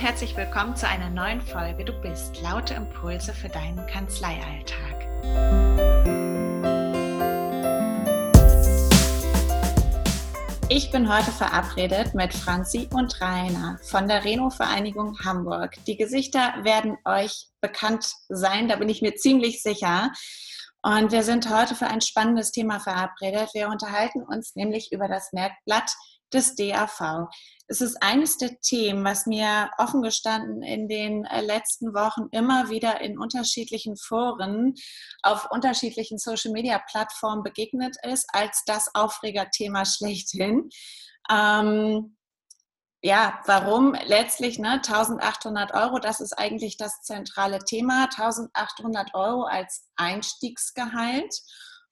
herzlich willkommen zu einer neuen Folge Du bist laute Impulse für deinen Kanzleialltag. Ich bin heute verabredet mit Franzi und Rainer von der Reno-Vereinigung Hamburg. Die Gesichter werden euch bekannt sein, da bin ich mir ziemlich sicher. Und wir sind heute für ein spannendes Thema verabredet. Wir unterhalten uns nämlich über das Merkblatt des DAV. Es ist eines der Themen, was mir offen gestanden in den äh, letzten Wochen immer wieder in unterschiedlichen Foren auf unterschiedlichen Social-Media-Plattformen begegnet ist, als das Aufregerthema schlechthin. Ähm, ja, warum letztlich ne, 1800 Euro, das ist eigentlich das zentrale Thema, 1800 Euro als Einstiegsgehalt.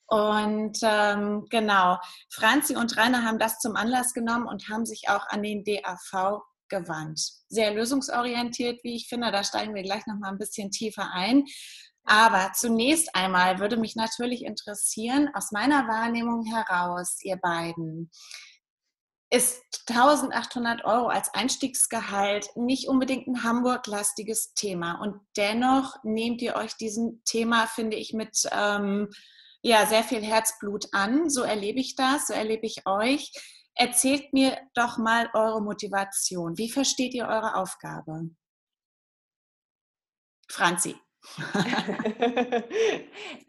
Und ähm, genau, Franzi und Rainer haben das zum Anlass genommen und haben sich auch an den DAV gewandt. Sehr lösungsorientiert, wie ich finde. Da steigen wir gleich noch mal ein bisschen tiefer ein. Aber zunächst einmal würde mich natürlich interessieren, aus meiner Wahrnehmung heraus, ihr beiden, ist 1800 Euro als Einstiegsgehalt nicht unbedingt ein Hamburg-lastiges Thema. Und dennoch nehmt ihr euch diesem Thema, finde ich, mit ähm, ja, sehr viel Herzblut an. So erlebe ich das, so erlebe ich euch. Erzählt mir doch mal eure Motivation. Wie versteht ihr eure Aufgabe? Franzi.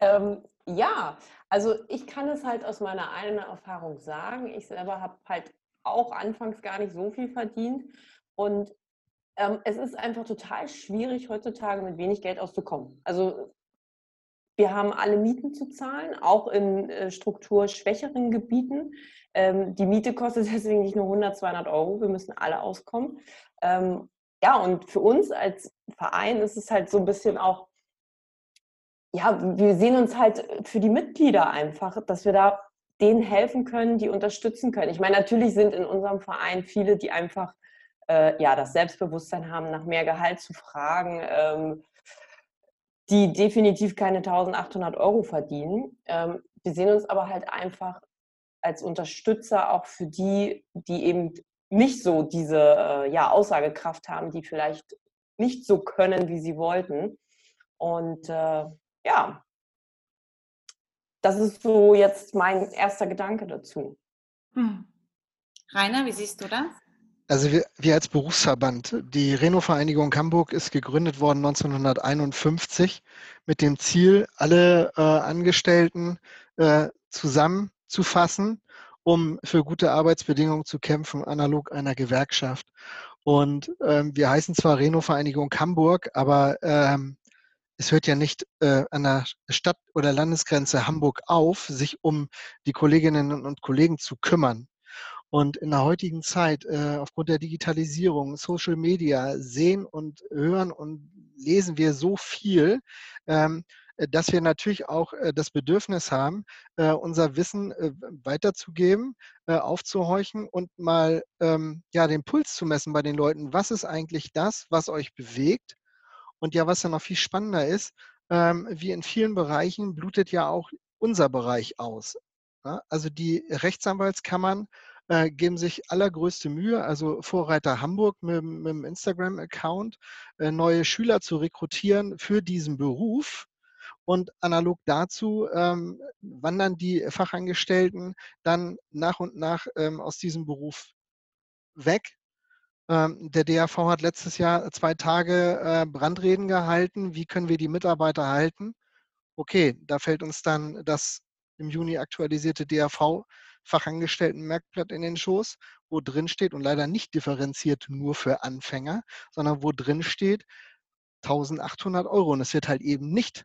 ähm, ja, also ich kann es halt aus meiner eigenen Erfahrung sagen. Ich selber habe halt auch anfangs gar nicht so viel verdient. Und ähm, es ist einfach total schwierig, heutzutage mit wenig Geld auszukommen. Also wir haben alle Mieten zu zahlen, auch in äh, strukturschwächeren Gebieten. Ähm, die Miete kostet deswegen nicht nur 100, 200 Euro. Wir müssen alle auskommen. Ähm, ja, und für uns als Verein ist es halt so ein bisschen auch, ja, wir sehen uns halt für die Mitglieder einfach, dass wir da denen helfen können, die unterstützen können. Ich meine, natürlich sind in unserem Verein viele, die einfach äh, ja, das Selbstbewusstsein haben, nach mehr Gehalt zu fragen. Ähm, die definitiv keine 1800 Euro verdienen. Ähm, wir sehen uns aber halt einfach als Unterstützer auch für die, die eben nicht so diese äh, ja, Aussagekraft haben, die vielleicht nicht so können, wie sie wollten. Und äh, ja, das ist so jetzt mein erster Gedanke dazu. Hm. Rainer, wie siehst du das? Also wir, wir als Berufsverband, die Reno-Vereinigung Hamburg ist gegründet worden 1951 mit dem Ziel, alle äh, Angestellten äh, zusammenzufassen, um für gute Arbeitsbedingungen zu kämpfen, analog einer Gewerkschaft. Und ähm, wir heißen zwar Reno-Vereinigung Hamburg, aber ähm, es hört ja nicht äh, an der Stadt- oder Landesgrenze Hamburg auf, sich um die Kolleginnen und Kollegen zu kümmern. Und in der heutigen Zeit, äh, aufgrund der Digitalisierung, Social Media, sehen und hören und lesen wir so viel, ähm, äh, dass wir natürlich auch äh, das Bedürfnis haben, unser Wissen weiterzugeben, aufzuhorchen und mal ähm, ja, den Puls zu messen bei den Leuten. Was ist eigentlich das, was euch bewegt? Und ja, was ja noch viel spannender ist, ähm, wie in vielen Bereichen blutet ja auch unser Bereich aus. Ja? Also die Rechtsanwaltskammern äh, geben sich allergrößte Mühe, also Vorreiter Hamburg mit, mit dem Instagram-Account, äh, neue Schüler zu rekrutieren für diesen Beruf. Und analog dazu ähm, wandern die Fachangestellten dann nach und nach ähm, aus diesem Beruf weg. Ähm, der DAV hat letztes Jahr zwei Tage äh, Brandreden gehalten. Wie können wir die Mitarbeiter halten? Okay, da fällt uns dann das im Juni aktualisierte DAV Fachangestellten-Merkblatt in den Schoß, wo drin steht und leider nicht differenziert nur für Anfänger, sondern wo drin steht 1800 Euro. Und es wird halt eben nicht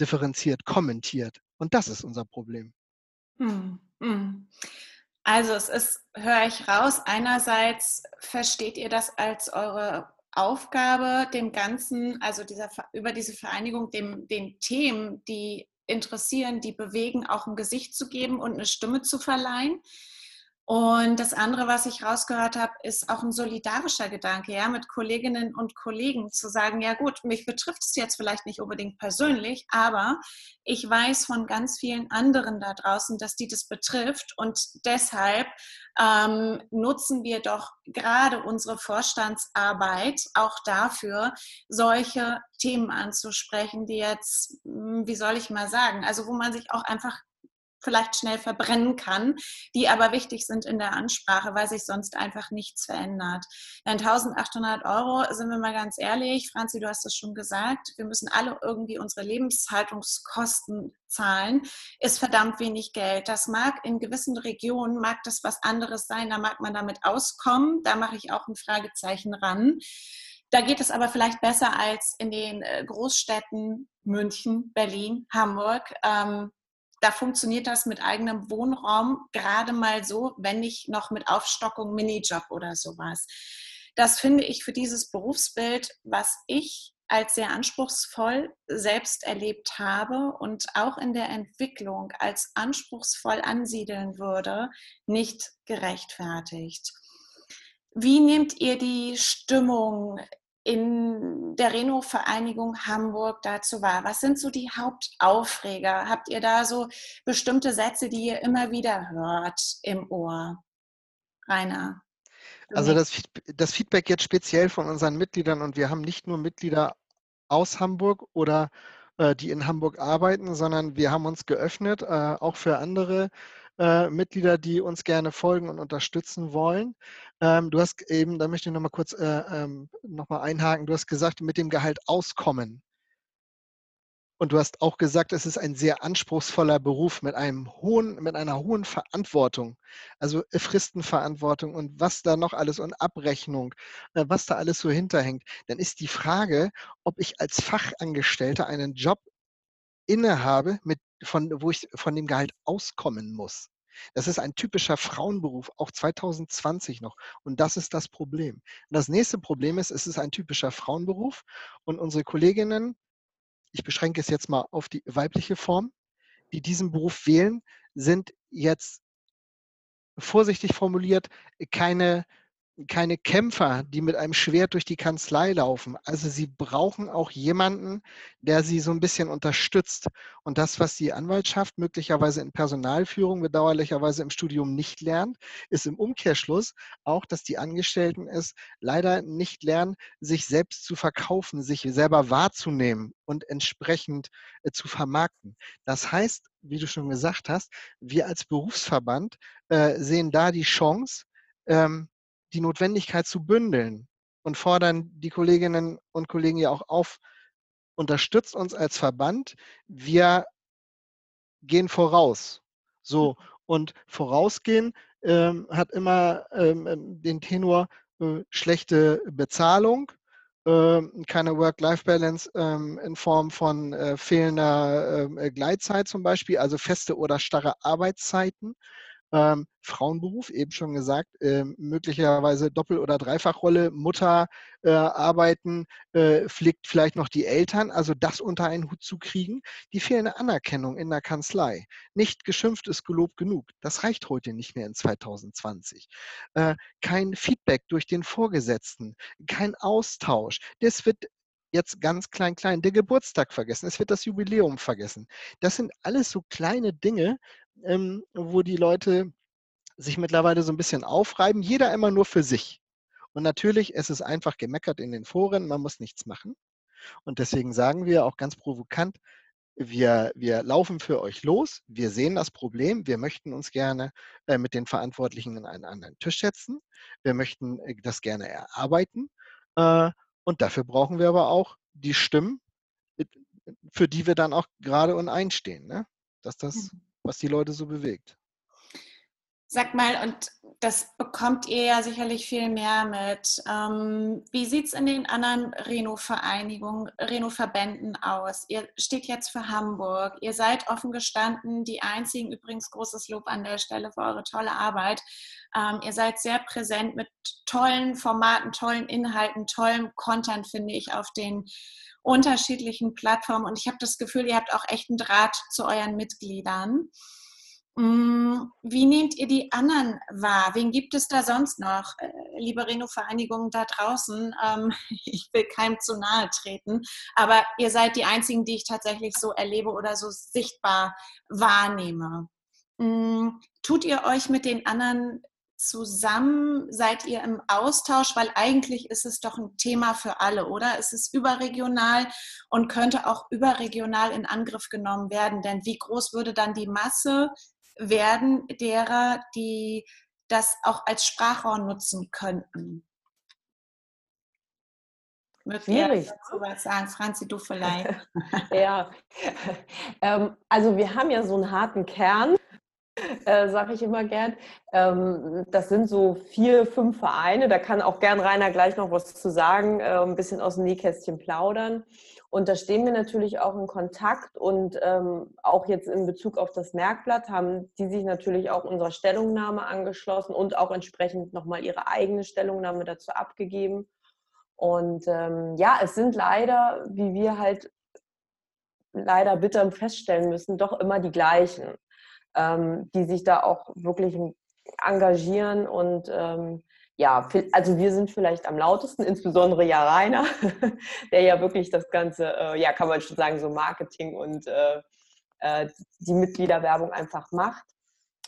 differenziert kommentiert. Und das ist unser Problem. Hm, hm. Also es ist, höre ich raus, einerseits versteht ihr das als eure Aufgabe, dem Ganzen, also dieser, über diese Vereinigung, dem, den Themen, die interessieren, die bewegen, auch ein Gesicht zu geben und eine Stimme zu verleihen. Und das andere, was ich rausgehört habe, ist auch ein solidarischer Gedanke, ja, mit Kolleginnen und Kollegen zu sagen, ja gut, mich betrifft es jetzt vielleicht nicht unbedingt persönlich, aber ich weiß von ganz vielen anderen da draußen, dass die das betrifft. Und deshalb ähm, nutzen wir doch gerade unsere Vorstandsarbeit auch dafür, solche Themen anzusprechen, die jetzt, hm, wie soll ich mal sagen, also wo man sich auch einfach vielleicht schnell verbrennen kann, die aber wichtig sind in der Ansprache, weil sich sonst einfach nichts verändert. Denn 1800 Euro, sind wir mal ganz ehrlich, Franzi, du hast es schon gesagt, wir müssen alle irgendwie unsere Lebenshaltungskosten zahlen, ist verdammt wenig Geld. Das mag in gewissen Regionen, mag das was anderes sein, da mag man damit auskommen, da mache ich auch ein Fragezeichen ran. Da geht es aber vielleicht besser als in den äh, Großstädten München, Berlin, Hamburg. Ähm, da funktioniert das mit eigenem Wohnraum gerade mal so, wenn nicht noch mit Aufstockung, Minijob oder sowas. Das finde ich für dieses Berufsbild, was ich als sehr anspruchsvoll selbst erlebt habe und auch in der Entwicklung als anspruchsvoll ansiedeln würde, nicht gerechtfertigt. Wie nehmt ihr die Stimmung in der Reno-Vereinigung Hamburg dazu war. Was sind so die Hauptaufreger? Habt ihr da so bestimmte Sätze, die ihr immer wieder hört im Ohr? Rainer. Also das, das Feedback jetzt speziell von unseren Mitgliedern und wir haben nicht nur Mitglieder aus Hamburg oder äh, die in Hamburg arbeiten, sondern wir haben uns geöffnet, äh, auch für andere äh, Mitglieder, die uns gerne folgen und unterstützen wollen. Ähm, du hast eben, da möchte ich nochmal kurz äh, ähm, nochmal einhaken, du hast gesagt, mit dem Gehalt auskommen. Und du hast auch gesagt, es ist ein sehr anspruchsvoller Beruf mit einem hohen, mit einer hohen Verantwortung, also Fristenverantwortung und was da noch alles und Abrechnung, äh, was da alles so hinterhängt. Dann ist die Frage, ob ich als Fachangestellter einen Job innehabe, mit, von, wo ich von dem Gehalt auskommen muss. Das ist ein typischer Frauenberuf, auch 2020 noch. Und das ist das Problem. Und das nächste Problem ist, es ist ein typischer Frauenberuf und unsere Kolleginnen, ich beschränke es jetzt mal auf die weibliche Form, die diesen Beruf wählen, sind jetzt vorsichtig formuliert keine keine Kämpfer, die mit einem Schwert durch die Kanzlei laufen. Also sie brauchen auch jemanden, der sie so ein bisschen unterstützt. Und das, was die Anwaltschaft möglicherweise in Personalführung bedauerlicherweise im Studium nicht lernt, ist im Umkehrschluss auch, dass die Angestellten es leider nicht lernen, sich selbst zu verkaufen, sich selber wahrzunehmen und entsprechend äh, zu vermarkten. Das heißt, wie du schon gesagt hast, wir als Berufsverband äh, sehen da die Chance, ähm, die Notwendigkeit zu bündeln und fordern die Kolleginnen und Kollegen ja auch auf, unterstützt uns als Verband. Wir gehen voraus. So, mhm. und vorausgehen ähm, hat immer ähm, ähm, den Tenor äh, schlechte Bezahlung, äh, keine Work-Life-Balance ähm, in Form von äh, fehlender ähm, äh, Gleitzeit zum Beispiel, also feste oder starre Arbeitszeiten. Ähm, Frauenberuf, eben schon gesagt, äh, möglicherweise Doppel- oder Dreifachrolle, Mutter äh, arbeiten, äh, pflegt vielleicht noch die Eltern, also das unter einen Hut zu kriegen. Die fehlende Anerkennung in der Kanzlei. Nicht geschimpft ist gelobt genug. Das reicht heute nicht mehr in 2020. Äh, kein Feedback durch den Vorgesetzten, kein Austausch. Das wird jetzt ganz klein, klein, der Geburtstag vergessen, es wird das Jubiläum vergessen. Das sind alles so kleine Dinge, ähm, wo die Leute sich mittlerweile so ein bisschen aufreiben, jeder immer nur für sich. Und natürlich, es ist einfach gemeckert in den Foren, man muss nichts machen. Und deswegen sagen wir auch ganz provokant, wir, wir laufen für euch los, wir sehen das Problem, wir möchten uns gerne äh, mit den Verantwortlichen an einen anderen Tisch setzen, wir möchten äh, das gerne erarbeiten äh, und dafür brauchen wir aber auch die Stimmen, für die wir dann auch gerade und einstehen, ne? dass das mhm was die Leute so bewegt. Sag mal, und das bekommt ihr ja sicherlich viel mehr mit. Ähm, wie sieht es in den anderen Reno-Vereinigungen, Reno-Verbänden aus? Ihr steht jetzt für Hamburg. Ihr seid offen gestanden, die einzigen, übrigens großes Lob an der Stelle für eure tolle Arbeit. Ähm, ihr seid sehr präsent mit tollen Formaten, tollen Inhalten, tollem Content, finde ich, auf den unterschiedlichen Plattformen und ich habe das Gefühl, ihr habt auch echt einen Draht zu euren Mitgliedern. Mm, wie nehmt ihr die anderen wahr? Wen gibt es da sonst noch? Äh, liebe Reno-Vereinigung da draußen, ähm, ich will keinem zu nahe treten, aber ihr seid die einzigen, die ich tatsächlich so erlebe oder so sichtbar wahrnehme. Mm, tut ihr euch mit den anderen zusammen? Seid ihr im Austausch? Weil eigentlich ist es doch ein Thema für alle, oder? Es ist überregional und könnte auch überregional in Angriff genommen werden. Denn wie groß würde dann die Masse werden derer, die das auch als Sprachrohr nutzen könnten. Schwierig. dazu was sagen? Franzi, du vielleicht. ja, ähm, also wir haben ja so einen harten Kern, äh, sage ich immer gern. Ähm, das sind so vier, fünf Vereine. Da kann auch gern Rainer gleich noch was zu sagen, äh, ein bisschen aus dem Nähkästchen plaudern. Und da stehen wir natürlich auch in Kontakt und ähm, auch jetzt in Bezug auf das Merkblatt haben die sich natürlich auch unserer Stellungnahme angeschlossen und auch entsprechend nochmal ihre eigene Stellungnahme dazu abgegeben. Und ähm, ja, es sind leider, wie wir halt leider bitter feststellen müssen, doch immer die gleichen, ähm, die sich da auch wirklich engagieren und ähm, ja, also wir sind vielleicht am lautesten, insbesondere ja Rainer, der ja wirklich das Ganze, äh, ja, kann man schon sagen, so Marketing und äh, äh, die Mitgliederwerbung einfach macht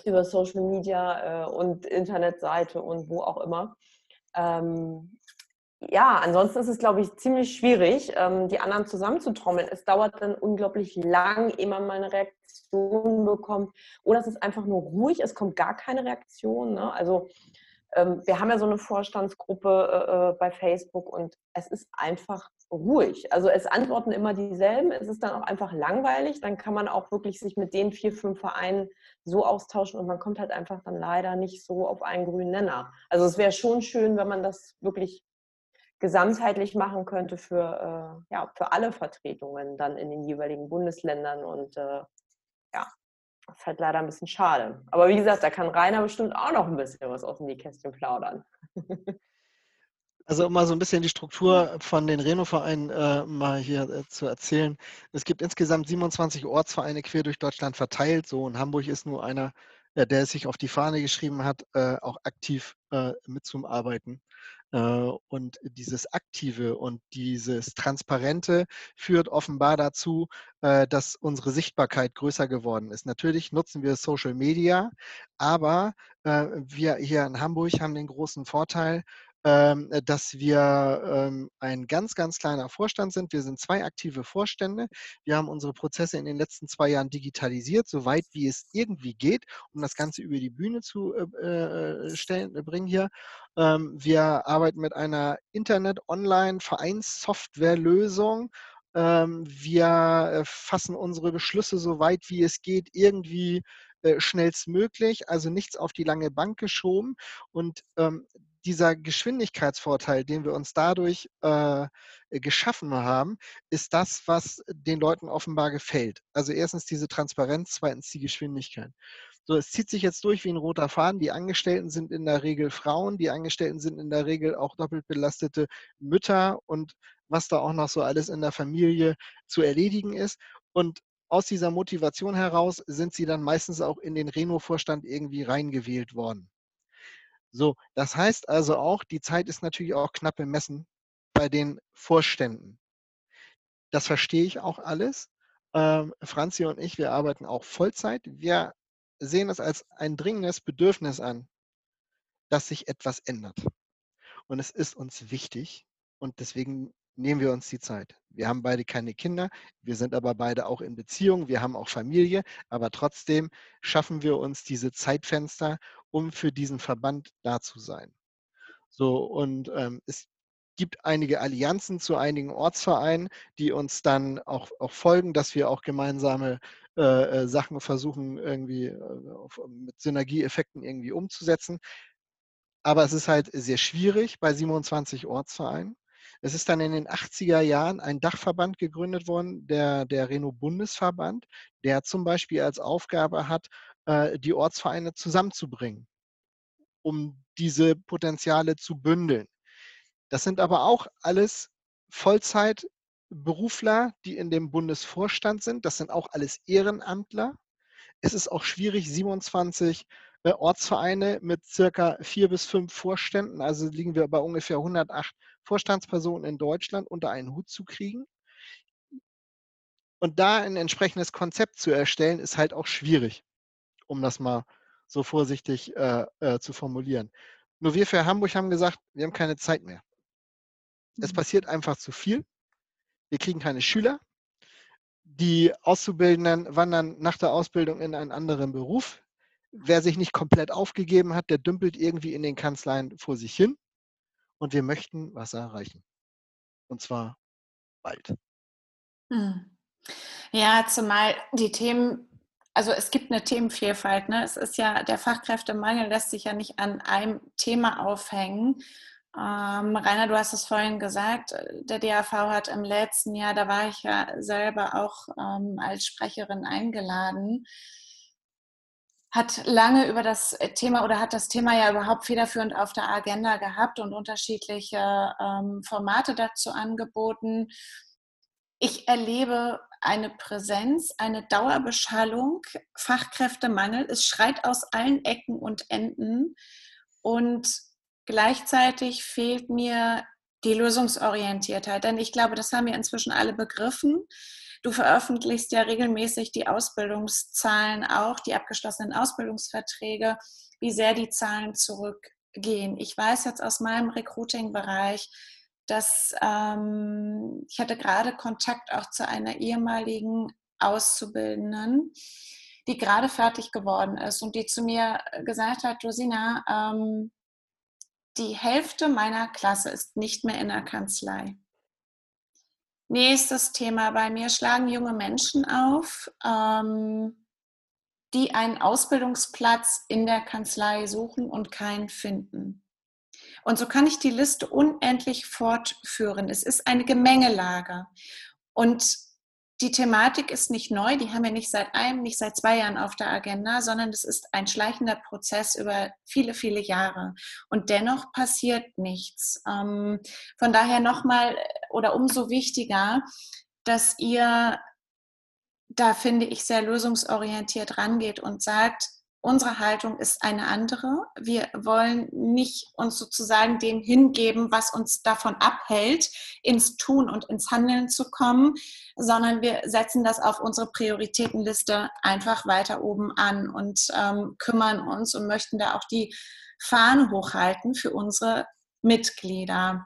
über Social Media äh, und Internetseite und wo auch immer. Ähm, ja, ansonsten ist es, glaube ich, ziemlich schwierig, ähm, die anderen zusammenzutrommeln. Es dauert dann unglaublich lang, ehe man mal eine Reaktion bekommt. Oder es ist einfach nur ruhig, es kommt gar keine Reaktion. Ne? Also ähm, wir haben ja so eine Vorstandsgruppe äh, äh, bei Facebook und es ist einfach ruhig. Also es antworten immer dieselben. Es ist dann auch einfach langweilig. Dann kann man auch wirklich sich mit den vier, fünf Vereinen so austauschen und man kommt halt einfach dann leider nicht so auf einen grünen Nenner. Also es wäre schon schön, wenn man das wirklich gesamtheitlich machen könnte für, äh, ja, für alle Vertretungen dann in den jeweiligen Bundesländern und äh, ja, das ist halt leider ein bisschen schade. Aber wie gesagt, da kann Rainer bestimmt auch noch ein bisschen was aus dem Nähkästchen plaudern. Also um mal so ein bisschen die Struktur von den Reno-Vereinen äh, mal hier äh, zu erzählen. Es gibt insgesamt 27 Ortsvereine quer durch Deutschland verteilt. So in Hamburg ist nur einer, äh, der es sich auf die Fahne geschrieben hat, äh, auch aktiv äh, mitzuarbeiten. Äh, und dieses Aktive und dieses Transparente führt offenbar dazu, äh, dass unsere Sichtbarkeit größer geworden ist. Natürlich nutzen wir Social Media, aber äh, wir hier in Hamburg haben den großen Vorteil, dass wir ähm, ein ganz, ganz kleiner Vorstand sind. Wir sind zwei aktive Vorstände. Wir haben unsere Prozesse in den letzten zwei Jahren digitalisiert, soweit wie es irgendwie geht, um das Ganze über die Bühne zu äh, äh stellen, bringen hier. Ähm, wir arbeiten mit einer Internet-Online-Vereinssoftware-Lösung. Wir fassen unsere Beschlüsse so weit wie es geht irgendwie schnellstmöglich, also nichts auf die lange Bank geschoben. Und ähm, dieser Geschwindigkeitsvorteil, den wir uns dadurch äh, geschaffen haben, ist das, was den Leuten offenbar gefällt. Also erstens diese Transparenz, zweitens die Geschwindigkeit. So, es zieht sich jetzt durch wie ein roter Faden. Die Angestellten sind in der Regel Frauen, die Angestellten sind in der Regel auch doppelt belastete Mütter und was da auch noch so alles in der Familie zu erledigen ist. Und aus dieser Motivation heraus sind sie dann meistens auch in den Reno-Vorstand irgendwie reingewählt worden. So, das heißt also auch, die Zeit ist natürlich auch knapp bemessen bei den Vorständen. Das verstehe ich auch alles. Ähm, Franzi und ich, wir arbeiten auch Vollzeit. Wir sehen es als ein dringendes Bedürfnis an, dass sich etwas ändert. Und es ist uns wichtig und deswegen nehmen wir uns die Zeit. Wir haben beide keine Kinder, wir sind aber beide auch in Beziehung, wir haben auch Familie, aber trotzdem schaffen wir uns diese Zeitfenster, um für diesen Verband da zu sein. So, und ähm, es gibt einige Allianzen zu einigen Ortsvereinen, die uns dann auch, auch folgen, dass wir auch gemeinsame äh, äh Sachen versuchen, irgendwie äh, auf, mit Synergieeffekten irgendwie umzusetzen. Aber es ist halt sehr schwierig bei 27 Ortsvereinen. Es ist dann in den 80er Jahren ein Dachverband gegründet worden, der, der Renault-Bundesverband, der zum Beispiel als Aufgabe hat, äh, die Ortsvereine zusammenzubringen, um diese Potenziale zu bündeln. Das sind aber auch alles Vollzeitberufler, die in dem Bundesvorstand sind. Das sind auch alles Ehrenamtler. Es ist auch schwierig, 27 äh, Ortsvereine mit circa vier bis fünf Vorständen, also liegen wir bei ungefähr 108 Vorstandspersonen in Deutschland, unter einen Hut zu kriegen. Und da ein entsprechendes Konzept zu erstellen, ist halt auch schwierig, um das mal so vorsichtig äh, äh, zu formulieren. Nur wir für Hamburg haben gesagt, wir haben keine Zeit mehr. Es mhm. passiert einfach zu viel. Wir kriegen keine Schüler. Die Auszubildenden wandern nach der Ausbildung in einen anderen Beruf. Wer sich nicht komplett aufgegeben hat, der dümpelt irgendwie in den Kanzleien vor sich hin. Und wir möchten was erreichen. Und zwar bald. Hm. Ja, zumal die Themen, also es gibt eine Themenvielfalt. Ne? Es ist ja, der Fachkräftemangel lässt sich ja nicht an einem Thema aufhängen. Ähm, Rainer, du hast es vorhin gesagt, der DAV hat im letzten Jahr, da war ich ja selber auch ähm, als Sprecherin eingeladen, hat lange über das Thema oder hat das Thema ja überhaupt federführend auf der Agenda gehabt und unterschiedliche ähm, Formate dazu angeboten. Ich erlebe eine Präsenz, eine Dauerbeschallung, Fachkräftemangel. Es schreit aus allen Ecken und Enden. Und gleichzeitig fehlt mir die Lösungsorientiertheit. Denn ich glaube, das haben wir inzwischen alle begriffen. Du veröffentlichst ja regelmäßig die Ausbildungszahlen auch, die abgeschlossenen Ausbildungsverträge, wie sehr die Zahlen zurückgehen. Ich weiß jetzt aus meinem Recruiting-Bereich, dass ähm, ich hatte gerade Kontakt auch zu einer ehemaligen Auszubildenden, die gerade fertig geworden ist und die zu mir gesagt hat, Rosina, ähm, die Hälfte meiner Klasse ist nicht mehr in der Kanzlei. Nächstes Thema bei mir schlagen junge Menschen auf, ähm, die einen Ausbildungsplatz in der Kanzlei suchen und keinen finden. Und so kann ich die Liste unendlich fortführen. Es ist eine Gemengelage. Und die Thematik ist nicht neu, die haben wir nicht seit einem, nicht seit zwei Jahren auf der Agenda, sondern es ist ein schleichender Prozess über viele, viele Jahre. Und dennoch passiert nichts. Ähm, von daher nochmal oder umso wichtiger, dass ihr da finde ich sehr lösungsorientiert rangeht und sagt, Unsere Haltung ist eine andere. Wir wollen nicht uns sozusagen dem hingeben, was uns davon abhält, ins Tun und ins Handeln zu kommen, sondern wir setzen das auf unsere Prioritätenliste einfach weiter oben an und ähm, kümmern uns und möchten da auch die Fahne hochhalten für unsere Mitglieder.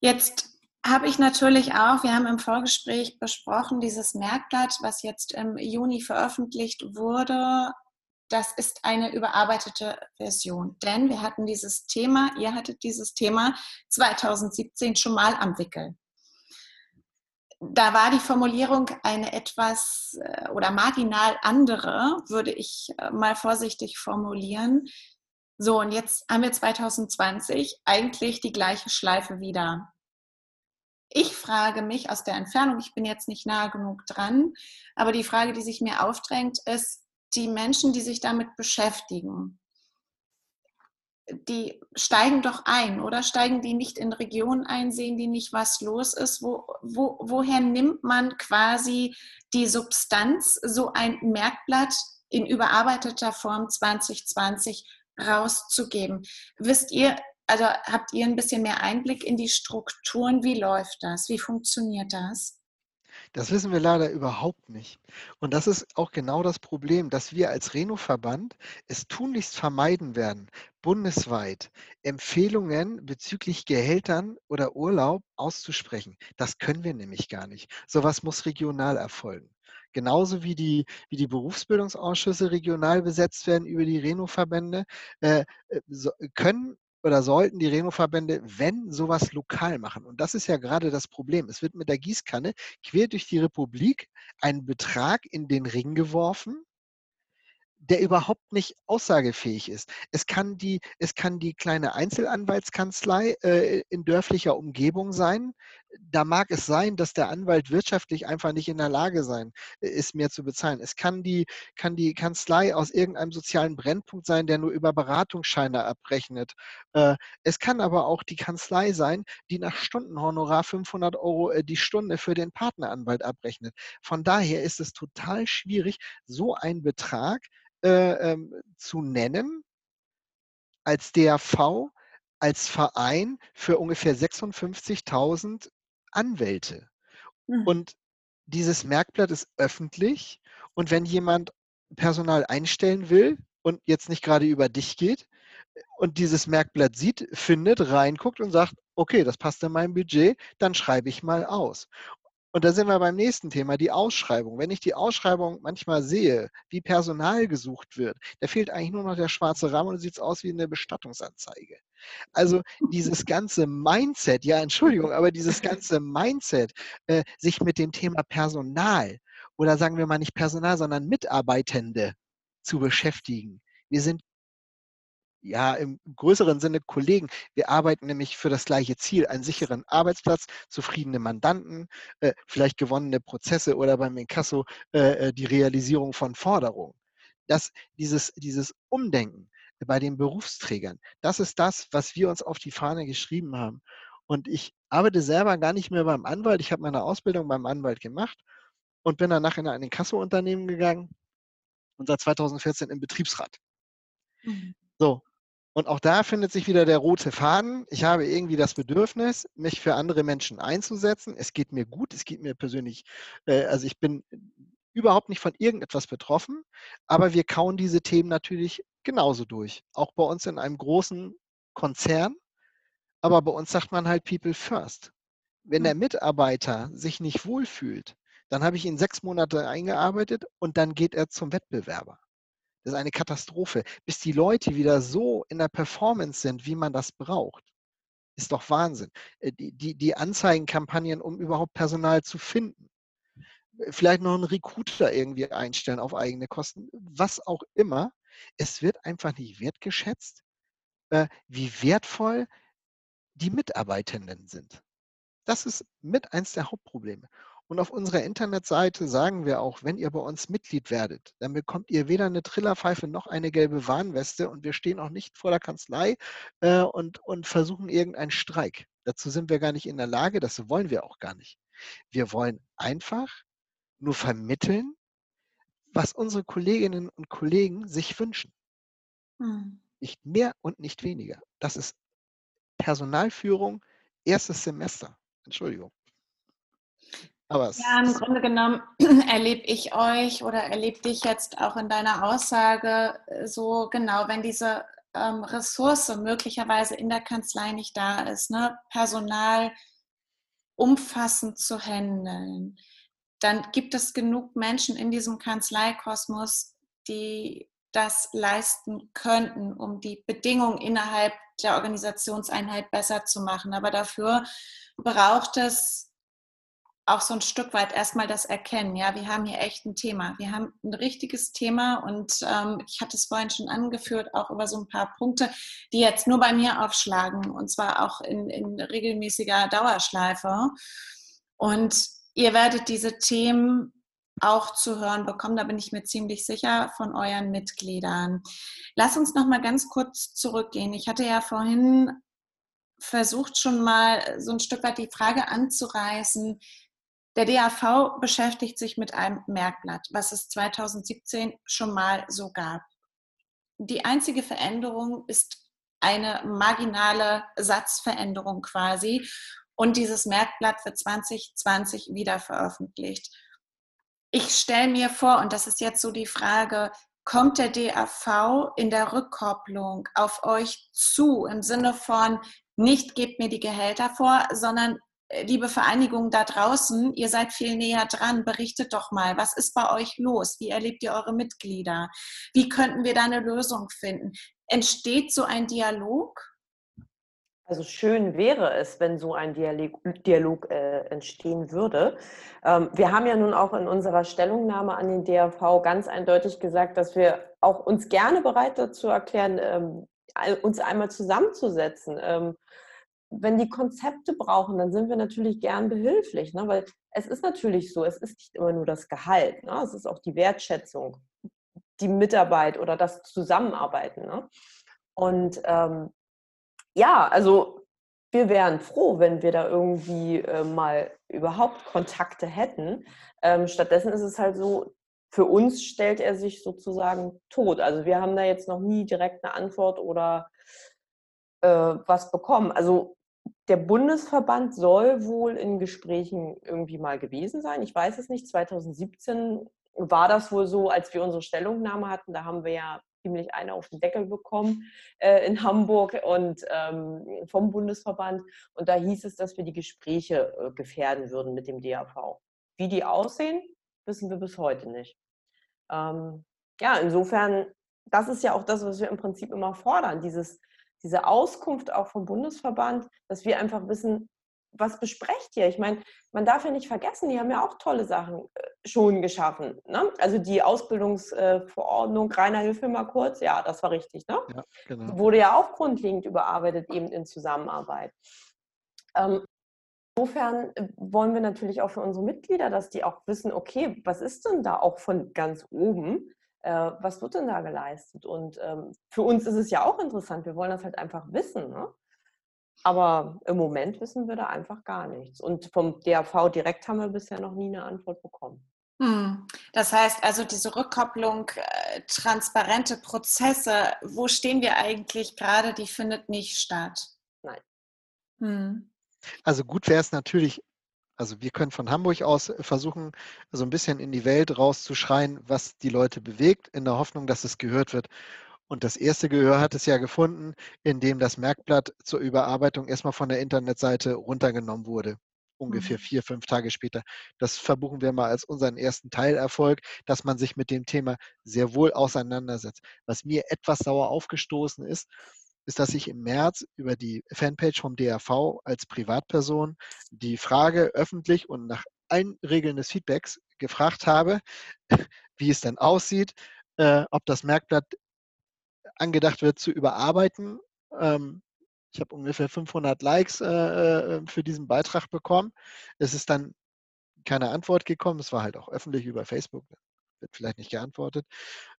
Jetzt habe ich natürlich auch, wir haben im Vorgespräch besprochen, dieses Merkblatt, was jetzt im Juni veröffentlicht wurde, das ist eine überarbeitete Version. Denn wir hatten dieses Thema, ihr hattet dieses Thema 2017 schon mal am Wickel. Da war die Formulierung eine etwas äh, oder marginal andere, würde ich äh, mal vorsichtig formulieren. So, und jetzt haben wir 2020 eigentlich die gleiche Schleife wieder. Ich frage mich aus der Entfernung, ich bin jetzt nicht nah genug dran, aber die Frage, die sich mir aufdrängt, ist, die Menschen, die sich damit beschäftigen, die steigen doch ein oder steigen die nicht in Regionen ein, sehen die nicht, was los ist? Wo, wo, woher nimmt man quasi die Substanz, so ein Merkblatt in überarbeiteter Form 2020 rauszugeben? Wisst ihr, also habt ihr ein bisschen mehr Einblick in die Strukturen? Wie läuft das? Wie funktioniert das? Das wissen wir leider überhaupt nicht. Und das ist auch genau das Problem, dass wir als Reno-Verband es tunlichst vermeiden werden, bundesweit Empfehlungen bezüglich Gehältern oder Urlaub auszusprechen. Das können wir nämlich gar nicht. Sowas muss regional erfolgen. Genauso wie die, wie die Berufsbildungsausschüsse regional besetzt werden über die Reno-Verbände, äh, äh können oder sollten die Reno-Verbände, wenn sowas lokal machen. Und das ist ja gerade das Problem. Es wird mit der Gießkanne quer durch die Republik ein Betrag in den Ring geworfen, der überhaupt nicht aussagefähig ist. Es kann die, es kann die kleine Einzelanwaltskanzlei äh, in dörflicher Umgebung sein, da mag es sein, dass der Anwalt wirtschaftlich einfach nicht in der Lage sein äh, ist, mehr zu bezahlen. Es kann die, kann die Kanzlei aus irgendeinem sozialen Brennpunkt sein, der nur über Beratungsscheine abrechnet. Äh, es kann aber auch die Kanzlei sein, die nach Stundenhonorar 500 Euro äh, die Stunde für den Partneranwalt abrechnet. Von daher ist es total schwierig, so einen Betrag ähm, zu nennen als DAV, als Verein für ungefähr 56.000 Anwälte. Mhm. Und dieses Merkblatt ist öffentlich. Und wenn jemand Personal einstellen will und jetzt nicht gerade über dich geht und dieses Merkblatt sieht, findet, reinguckt und sagt, okay, das passt in mein Budget, dann schreibe ich mal aus. Und da sind wir beim nächsten Thema, die Ausschreibung. Wenn ich die Ausschreibung manchmal sehe, wie Personal gesucht wird, da fehlt eigentlich nur noch der schwarze Rahmen und sieht aus wie eine Bestattungsanzeige. Also dieses ganze Mindset, ja, Entschuldigung, aber dieses ganze Mindset, äh, sich mit dem Thema Personal oder sagen wir mal nicht Personal, sondern Mitarbeitende zu beschäftigen. Wir sind ja, im größeren Sinne Kollegen. Wir arbeiten nämlich für das gleiche Ziel, einen sicheren Arbeitsplatz, zufriedene Mandanten, äh, vielleicht gewonnene Prozesse oder beim Inkasso äh, äh, die Realisierung von Forderungen. Das, dieses, dieses Umdenken bei den Berufsträgern, das ist das, was wir uns auf die Fahne geschrieben haben. Und ich arbeite selber gar nicht mehr beim Anwalt. Ich habe meine Ausbildung beim Anwalt gemacht und bin danach in ein Inkasso-Unternehmen gegangen und seit 2014 im Betriebsrat. Mhm. So, und auch da findet sich wieder der rote Faden. Ich habe irgendwie das Bedürfnis, mich für andere Menschen einzusetzen. Es geht mir gut, es geht mir persönlich, äh, also ich bin überhaupt nicht von irgendetwas betroffen, aber wir kauen diese Themen natürlich genauso durch. Auch bei uns in einem großen Konzern, aber bei uns sagt man halt People First. Wenn der hm. Mitarbeiter sich nicht wohlfühlt, dann habe ich ihn sechs Monate eingearbeitet und dann geht er zum Wettbewerber. Das ist eine Katastrophe. Bis die Leute wieder so in der Performance sind, wie man das braucht, ist doch Wahnsinn. Äh, die, die, die Anzeigenkampagnen, um überhaupt Personal zu finden. Vielleicht noch einen Recruiter irgendwie einstellen auf eigene Kosten, was auch immer. Es wird einfach nicht wertgeschätzt, äh, wie wertvoll die Mitarbeitenden sind. Das ist mit eins der Hauptprobleme. Und auf unserer Internetseite sagen wir auch, wenn ihr bei uns Mitglied werdet, dann bekommt ihr weder eine Trillerpfeife noch eine gelbe Warnweste und wir stehen auch nicht vor der Kanzlei äh, und, und versuchen irgendeinen Streik. Dazu sind wir gar nicht in der Lage, das wollen wir auch gar nicht. Wir wollen einfach nur vermitteln, was unsere Kolleginnen und Kollegen sich wünschen. Hm. Nicht mehr und nicht weniger. Das ist Personalführung, erstes Semester. Entschuldigung. Aber ja, im Grunde genommen erlebe ich euch oder erlebe dich jetzt auch in deiner Aussage äh, so genau, wenn diese ähm, Ressource möglicherweise in der Kanzlei nicht da ist, ne? Personal umfassend zu handeln, dann gibt es genug Menschen in diesem Kanzleikosmos, die das leisten könnten, um die Bedingungen innerhalb der Organisationseinheit besser zu machen. Aber dafür braucht es auch so ein Stück weit erstmal das Erkennen. Ja, wir haben hier echt ein Thema. Wir haben ein richtiges Thema und ähm, ich hatte es vorhin schon angeführt, auch über so ein paar Punkte, die jetzt nur bei mir aufschlagen und zwar auch in, in regelmäßiger Dauerschleife. Und ihr werdet diese Themen auch zu hören bekommen, da bin ich mir ziemlich sicher von euren Mitgliedern. Lass uns noch mal ganz kurz zurückgehen. Ich hatte ja vorhin versucht schon mal so ein Stück weit die Frage anzureißen, der DAV beschäftigt sich mit einem Merkblatt, was es 2017 schon mal so gab. Die einzige Veränderung ist eine marginale Satzveränderung quasi und dieses Merkblatt wird 2020 wieder veröffentlicht. Ich stelle mir vor, und das ist jetzt so die Frage, kommt der DAV in der Rückkopplung auf euch zu im Sinne von, nicht gebt mir die Gehälter vor, sondern liebe Vereinigung da draußen, ihr seid viel näher dran, berichtet doch mal, was ist bei euch los? Wie erlebt ihr eure Mitglieder? Wie könnten wir da eine Lösung finden? Entsteht so ein Dialog? Also schön wäre es, wenn so ein Dialog, Dialog äh, entstehen würde. Ähm, wir haben ja nun auch in unserer Stellungnahme an den DAV ganz eindeutig gesagt, dass wir auch uns gerne bereit dazu erklären, ähm, uns einmal zusammenzusetzen. Ähm, wenn die Konzepte brauchen, dann sind wir natürlich gern behilflich, ne? weil es ist natürlich so, es ist nicht immer nur das Gehalt, ne? es ist auch die Wertschätzung, die Mitarbeit oder das Zusammenarbeiten. Ne? Und ähm, ja, also wir wären froh, wenn wir da irgendwie äh, mal überhaupt Kontakte hätten. Ähm, stattdessen ist es halt so, für uns stellt er sich sozusagen tot. Also wir haben da jetzt noch nie direkt eine Antwort oder äh, was bekommen. Also der Bundesverband soll wohl in Gesprächen irgendwie mal gewesen sein. Ich weiß es nicht. 2017 war das wohl so, als wir unsere Stellungnahme hatten. Da haben wir ja ziemlich eine auf den Deckel bekommen äh, in Hamburg und ähm, vom Bundesverband. Und da hieß es, dass wir die Gespräche äh, gefährden würden mit dem DAV. Wie die aussehen, wissen wir bis heute nicht. Ähm, ja, insofern, das ist ja auch das, was wir im Prinzip immer fordern, dieses diese Auskunft auch vom Bundesverband, dass wir einfach wissen, was besprecht ihr? Ich meine, man darf ja nicht vergessen, die haben ja auch tolle Sachen äh, schon geschaffen. Ne? Also die Ausbildungsverordnung, Rainer, hilf mir mal kurz, ja, das war richtig, ne? Ja, genau. Wurde ja auch grundlegend überarbeitet, eben in Zusammenarbeit. Ähm, insofern äh, wollen wir natürlich auch für unsere Mitglieder, dass die auch wissen, okay, was ist denn da auch von ganz oben? Äh, was wird denn da geleistet? Und ähm, für uns ist es ja auch interessant, wir wollen das halt einfach wissen. Ne? Aber im Moment wissen wir da einfach gar nichts. Und vom DAV direkt haben wir bisher noch nie eine Antwort bekommen. Hm. Das heißt also, diese Rückkopplung, äh, transparente Prozesse, wo stehen wir eigentlich gerade, die findet nicht statt. Nein. Hm. Also gut wäre es natürlich, also wir können von Hamburg aus versuchen, so ein bisschen in die Welt rauszuschreien, was die Leute bewegt, in der Hoffnung, dass es gehört wird. Und das erste Gehör hat es ja gefunden, indem das Merkblatt zur Überarbeitung erstmal von der Internetseite runtergenommen wurde. Ungefähr mhm. vier, fünf Tage später. Das verbuchen wir mal als unseren ersten Teilerfolg, dass man sich mit dem Thema sehr wohl auseinandersetzt. Was mir etwas sauer aufgestoßen ist, ist, dass ich im März über die Fanpage vom DRV als Privatperson die Frage öffentlich und nach allen Regeln des Feedbacks gefragt habe, wie es denn aussieht, äh, ob das Merkblatt angedacht wird zu überarbeiten. Ähm, ich habe ungefähr 500 Likes äh, äh, für diesen Beitrag bekommen. Es ist dann keine Antwort gekommen. Es war halt auch öffentlich über Facebook. Wird vielleicht nicht geantwortet.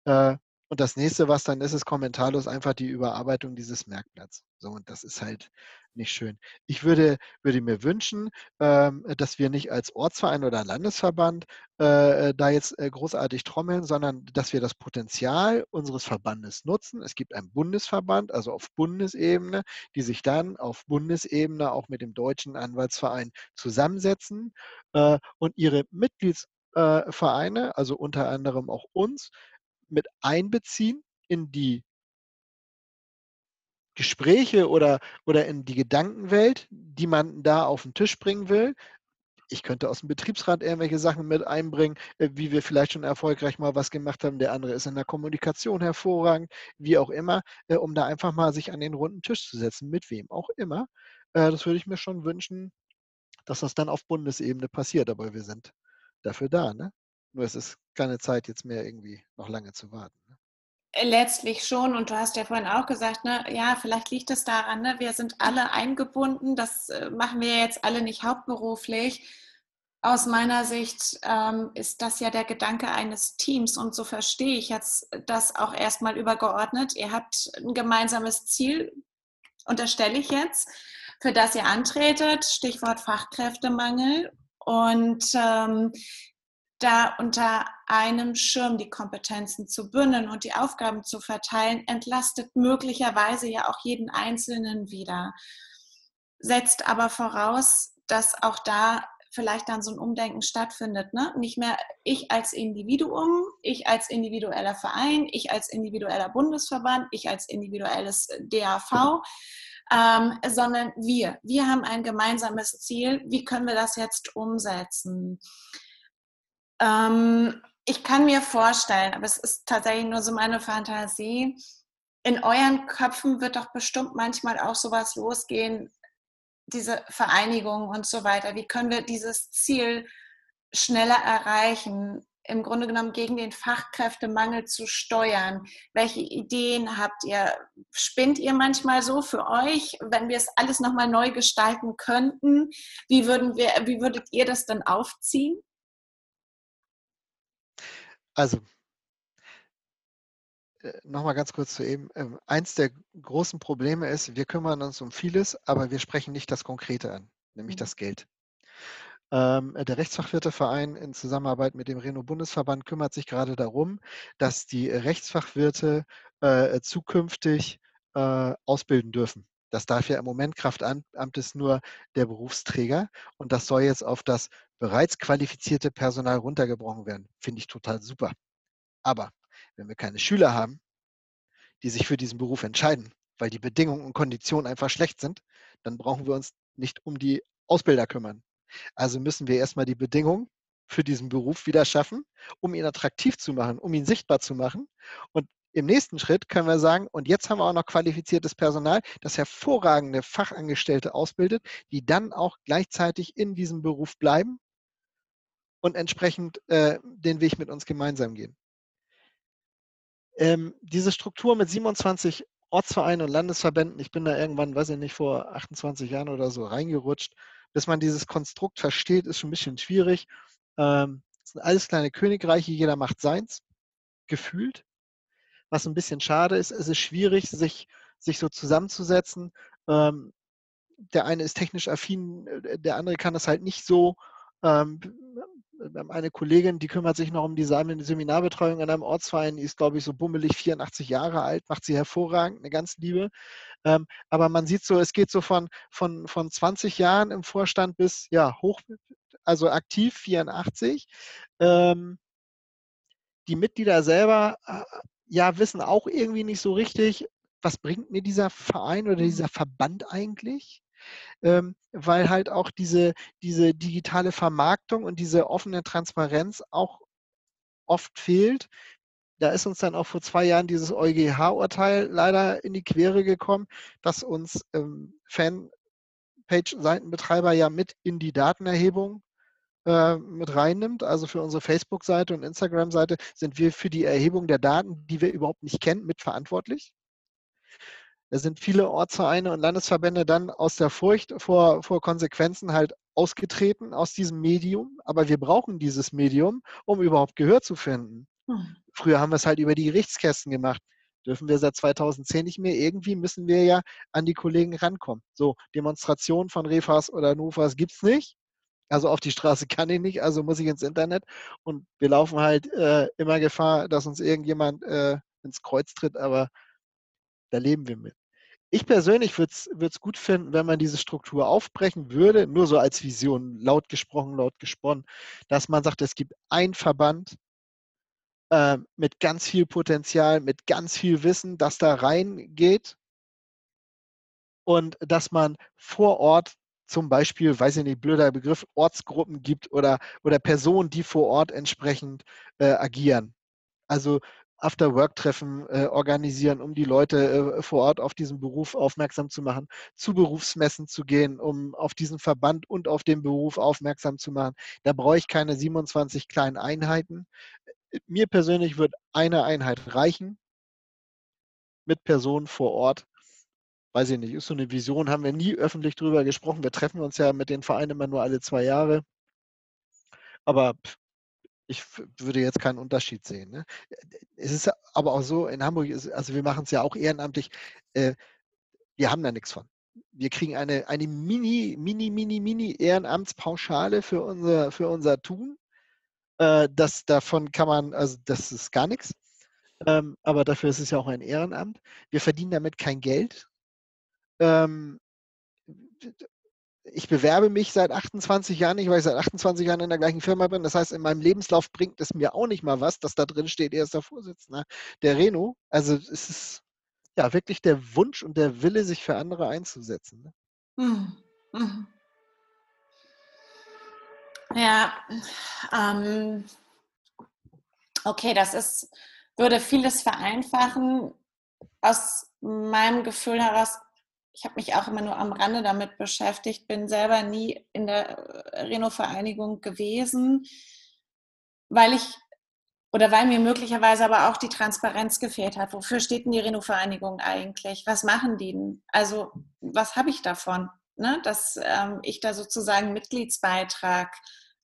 Äh, und das nächste, was dann ist, ist kommentarlos einfach die Überarbeitung dieses Merkblatts. So, und das ist halt nicht schön. Ich würde, würde mir wünschen, ähm, dass wir nicht als Ortsverein oder Landesverband äh, da jetzt äh, großartig trommeln, sondern dass wir das Potenzial unseres Verbandes nutzen. Es gibt einen Bundesverband, also auf Bundesebene, die sich dann auf Bundesebene auch mit dem Deutschen Anwaltsverein zusammensetzen äh, und ihre Mitgliedsvereine, also unter anderem auch uns, mit einbeziehen in die Gespräche oder, oder in die Gedankenwelt, die man da auf den Tisch bringen will. Ich könnte aus dem Betriebsrat irgendwelche Sachen mit einbringen, äh, wie wir vielleicht schon erfolgreich mal was gemacht haben. Der andere ist in der Kommunikation hervorragend, wie auch immer, äh, um da einfach mal sich an den runden Tisch zu setzen, mit wem auch immer. Äh, das würde ich mir schon wünschen, dass das dann auf Bundesebene passiert. Aber wir sind dafür da. Ne? Nur es ist keine Zeit, jetzt mehr irgendwie noch lange zu warten. Ne? Äh, letztlich schon, und du hast ja vorhin auch gesagt, ne, ja, vielleicht liegt es daran, ne, wir sind alle eingebunden, das äh, machen wir jetzt alle nicht hauptberuflich. Aus meiner Sicht ähm, ist das ja der Gedanke eines Teams und so verstehe ich jetzt das auch erstmal übergeordnet. Ihr habt ein gemeinsames Ziel, unterstelle ich jetzt, für das ihr antretet, Stichwort Fachkräftemangel. Und ähm, da unter einem Schirm die Kompetenzen zu bündeln und die Aufgaben zu verteilen, entlastet möglicherweise ja auch jeden Einzelnen wieder, setzt aber voraus, dass auch da vielleicht dann so ein Umdenken stattfindet. Ne? Nicht mehr ich als Individuum, ich als individueller Verein, ich als individueller Bundesverband, ich als individuelles DAV, ähm, sondern wir. Wir haben ein gemeinsames Ziel. Wie können wir das jetzt umsetzen? Ähm, ich kann mir vorstellen, aber es ist tatsächlich nur so meine Fantasie, in euren Köpfen wird doch bestimmt manchmal auch sowas losgehen, diese Vereinigung und so weiter. Wie können wir dieses Ziel schneller erreichen? im Grunde genommen gegen den Fachkräftemangel zu steuern? Welche Ideen habt ihr? Spinnt ihr manchmal so für euch, wenn wir es alles nochmal neu gestalten könnten? Wie, würden wir, wie würdet ihr das dann aufziehen? Also, äh, nochmal ganz kurz zu eben. Ähm, eins der großen Probleme ist, wir kümmern uns um vieles, aber wir sprechen nicht das Konkrete an, nämlich mhm. das Geld. Ähm, der Rechtsfachwirteverein in Zusammenarbeit mit dem Reno-Bundesverband kümmert sich gerade darum, dass die Rechtsfachwirte äh, zukünftig äh, ausbilden dürfen. Das darf ja im Moment Kraftamt ist nur der Berufsträger und das soll jetzt auf das bereits qualifizierte Personal runtergebrochen werden. Finde ich total super. Aber wenn wir keine Schüler haben, die sich für diesen Beruf entscheiden, weil die Bedingungen und Konditionen einfach schlecht sind, dann brauchen wir uns nicht um die Ausbilder kümmern. Also müssen wir erstmal die Bedingungen für diesen Beruf wieder schaffen, um ihn attraktiv zu machen, um ihn sichtbar zu machen. Und im nächsten Schritt können wir sagen, und jetzt haben wir auch noch qualifiziertes Personal, das hervorragende Fachangestellte ausbildet, die dann auch gleichzeitig in diesem Beruf bleiben und entsprechend äh, den Weg mit uns gemeinsam gehen. Ähm, diese Struktur mit 27 Ortsvereinen und Landesverbänden, ich bin da irgendwann, weiß ich nicht, vor 28 Jahren oder so reingerutscht, bis man dieses Konstrukt versteht, ist schon ein bisschen schwierig. Ähm, es sind alles kleine Königreiche, jeder macht seins, gefühlt. Was ein bisschen schade ist, es ist schwierig, sich, sich so zusammenzusetzen. Ähm, der eine ist technisch affin, äh, der andere kann das halt nicht so. Ähm, eine Kollegin, die kümmert sich noch um die Seminarbetreuung in einem Ortsverein, die ist, glaube ich, so bummelig 84 Jahre alt, macht sie hervorragend, eine ganz liebe. Ähm, aber man sieht so, es geht so von, von, von 20 Jahren im Vorstand bis ja hoch, also aktiv 84. Ähm, die Mitglieder selber äh, ja wissen auch irgendwie nicht so richtig, was bringt mir dieser Verein oder dieser Verband eigentlich? Ähm, weil halt auch diese, diese digitale Vermarktung und diese offene Transparenz auch oft fehlt. Da ist uns dann auch vor zwei Jahren dieses EuGH-Urteil leider in die Quere gekommen, dass uns ähm, Fanpage-Seitenbetreiber ja mit in die Datenerhebung äh, mit reinnimmt. Also für unsere Facebook-Seite und Instagram-Seite sind wir für die Erhebung der Daten, die wir überhaupt nicht kennen, mitverantwortlich. Da sind viele Ortsvereine und Landesverbände dann aus der Furcht vor, vor Konsequenzen halt ausgetreten aus diesem Medium. Aber wir brauchen dieses Medium, um überhaupt Gehör zu finden. Hm. Früher haben wir es halt über die Gerichtskästen gemacht. Dürfen wir seit 2010 nicht mehr. Irgendwie müssen wir ja an die Kollegen rankommen. So, Demonstrationen von Refas oder Nufas gibt es nicht. Also auf die Straße kann ich nicht, also muss ich ins Internet. Und wir laufen halt äh, immer Gefahr, dass uns irgendjemand äh, ins Kreuz tritt, aber da leben wir mit. Ich persönlich würde es gut finden, wenn man diese Struktur aufbrechen würde, nur so als Vision, laut gesprochen, laut gesponnen, dass man sagt, es gibt einen Verband äh, mit ganz viel Potenzial, mit ganz viel Wissen, das da reingeht und dass man vor Ort zum Beispiel, weiß ich nicht, blöder Begriff, Ortsgruppen gibt oder, oder Personen, die vor Ort entsprechend äh, agieren. Also After-Work-Treffen äh, organisieren, um die Leute äh, vor Ort auf diesen Beruf aufmerksam zu machen, zu Berufsmessen zu gehen, um auf diesen Verband und auf den Beruf aufmerksam zu machen. Da brauche ich keine 27 kleinen Einheiten. Mir persönlich wird eine Einheit reichen mit Personen vor Ort. Weiß ich nicht, ist so eine Vision, haben wir nie öffentlich drüber gesprochen. Wir treffen uns ja mit den Vereinen immer nur alle zwei Jahre. Aber ich würde jetzt keinen Unterschied sehen. Ne? Es ist aber auch so, in Hamburg, ist, also wir machen es ja auch ehrenamtlich, äh, wir haben da nichts von. Wir kriegen eine, eine mini, mini, mini, mini Ehrenamtspauschale für unser, für unser Tun. Äh, das, davon kann man, also das ist gar nichts. Ähm, aber dafür ist es ja auch ein Ehrenamt. Wir verdienen damit kein Geld. Ähm, ich bewerbe mich seit 28 Jahren nicht, weil ich seit 28 Jahren in der gleichen Firma bin. Das heißt, in meinem Lebenslauf bringt es mir auch nicht mal was, dass da drin steht, er ist der Vorsitzende der Reno. Also es ist ja wirklich der Wunsch und der Wille, sich für andere einzusetzen. Ne? Mhm. Mhm. Ja, ähm, okay, das ist, würde vieles vereinfachen. Aus meinem Gefühl heraus ich habe mich auch immer nur am Rande damit beschäftigt, bin selber nie in der äh, Reno-Vereinigung gewesen, weil ich oder weil mir möglicherweise aber auch die Transparenz gefehlt hat. Wofür steht denn die Reno-Vereinigung eigentlich? Was machen die denn? Also, was habe ich davon, ne? dass ähm, ich da sozusagen Mitgliedsbeitrag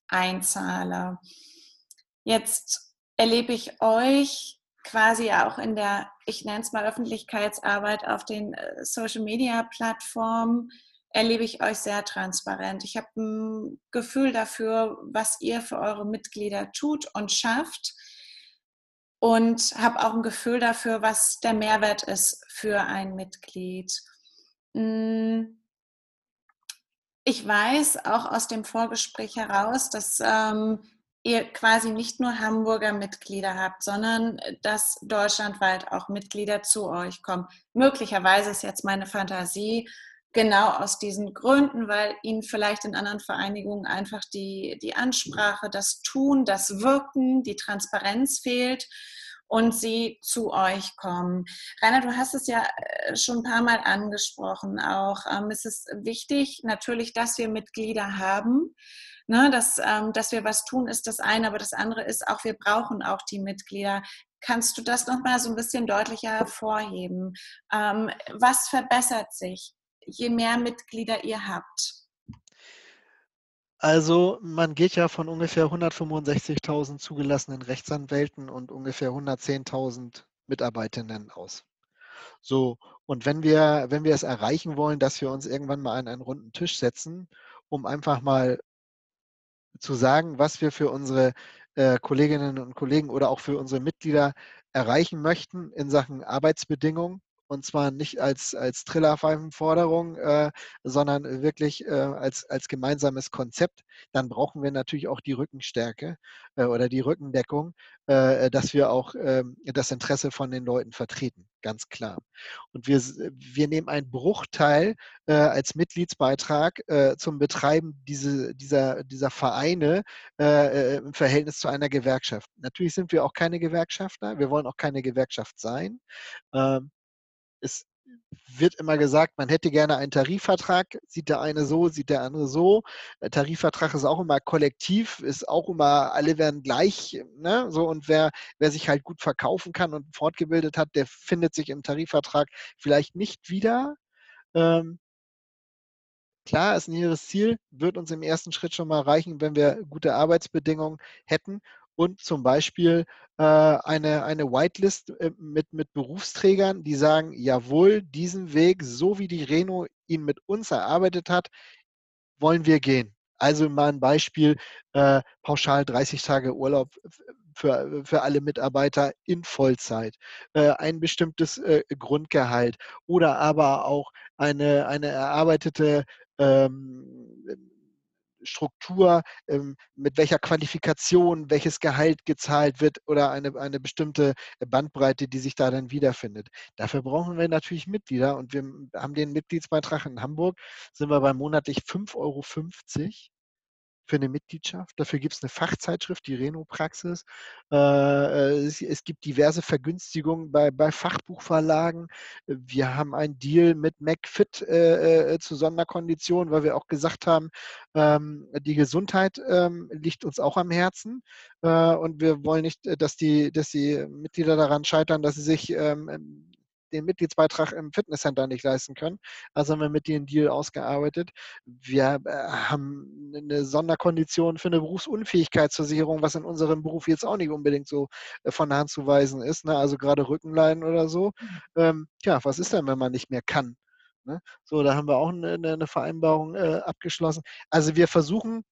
einzahle? Jetzt erlebe ich euch quasi auch in der, ich nenne es mal Öffentlichkeitsarbeit auf den äh, Social-Media-Plattformen erlebe ich euch sehr transparent. Ich habe ein Gefühl dafür, was ihr für eure Mitglieder tut und schafft und habe auch ein Gefühl dafür, was der Mehrwert ist für ein Mitglied. Hm. Ich weiß auch aus dem Vorgespräch heraus, dass ähm, ihr quasi nicht nur Hamburger Mitglieder habt, sondern dass deutschlandweit auch Mitglieder zu euch kommen. Möglicherweise ist jetzt meine Fantasie, genau aus diesen Gründen, weil ihnen vielleicht in anderen Vereinigungen einfach die, die Ansprache, das Tun, das Wirken, die Transparenz fehlt und sie zu euch kommen. Rainer, du hast es ja äh, schon ein paar Mal angesprochen auch. Ähm, es ist wichtig natürlich, dass wir Mitglieder haben. Ne, dass, ähm, dass wir was tun, ist das eine, aber das andere ist auch, wir brauchen auch die Mitglieder. Kannst du das nochmal so ein bisschen deutlicher hervorheben? Ähm, was verbessert sich? je mehr Mitglieder ihr habt? Also man geht ja von ungefähr 165.000 zugelassenen Rechtsanwälten und ungefähr 110.000 Mitarbeitenden aus. So, und wenn wir, wenn wir es erreichen wollen, dass wir uns irgendwann mal an einen runden Tisch setzen, um einfach mal zu sagen, was wir für unsere äh, Kolleginnen und Kollegen oder auch für unsere Mitglieder erreichen möchten in Sachen Arbeitsbedingungen, und zwar nicht als, als Trillerpfeifenforderung, äh, sondern wirklich äh, als, als gemeinsames Konzept, dann brauchen wir natürlich auch die Rückenstärke äh, oder die Rückendeckung, äh, dass wir auch ähm, das Interesse von den Leuten vertreten, ganz klar. Und wir, wir nehmen einen Bruchteil äh, als Mitgliedsbeitrag äh, zum Betreiben diese, dieser, dieser Vereine im Verhältnis zu einer Gewerkschaft. Natürlich sind wir auch keine Gewerkschafter, wir wollen auch keine Gewerkschaft sein. Ähm, es wird immer gesagt, man hätte gerne einen Tarifvertrag, sieht der eine so, sieht der andere so. Der Tarifvertrag ist auch immer kollektiv, ist auch immer, alle werden gleich, ne? So, und wer, wer sich halt gut verkaufen kann und fortgebildet hat, der findet sich im Tarifvertrag vielleicht nicht wieder. Ähm, klar ist ein hehres Ziel, wird uns im ersten Schritt schon mal reichen, wenn wir gute Arbeitsbedingungen hätten und zum Beispiel äh, eine, eine Whitelist äh, mit, mit Berufsträgern, die sagen, jawohl, diesen Weg, so wie die Reno ihn mit uns erarbeitet hat, wollen wir gehen. Also mal ein Beispiel, äh, pauschal 30 Tage Urlaub für, für alle Mitarbeiter in Vollzeit, äh, ein bestimmtes äh, Grundgehalt oder aber auch eine, eine erarbeitete ähm, Struktur, ähm, mit welcher Qualifikation welches Gehalt gezahlt wird oder eine, eine bestimmte Bandbreite, die sich da dann wiederfindet. Dafür brauchen wir natürlich Mitglieder und wir haben den Mitgliedsbeitrag in Hamburg, sind wir bei monatlich 5,50 Euro für eine Mitgliedschaft. Dafür gibt es eine Fachzeitschrift, die Reno-Praxis. Äh, äh, es, gibt diverse Vergünstigungen bei, bei Fachbuchverlagen. Wir haben einen Deal mit McFit äh, zu Sonderkonditionen, weil wir auch gesagt haben, ähm, die Gesundheit ähm, liegt uns auch am Herzen. Und wir wollen nicht, dass die, dass die Mitglieder daran scheitern, dass sie sich ähm, den Mitgliedsbeitrag im Fitnesscenter nicht leisten können. Also haben wir mit denen Deal ausgearbeitet. Wir äh, haben eine Sonderkondition für eine Berufsunfähigkeitsversicherung, was in unserem Beruf jetzt auch nicht unbedingt so äh, von der Hand zu weisen ist. Ne? Also gerade Rückenleiden oder so. Mhm. Ähm, ja, was ist denn, wenn man nicht mehr kann? Ne? So, da haben wir auch eine, eine Vereinbarung äh, abgeschlossen. Also wir versuchen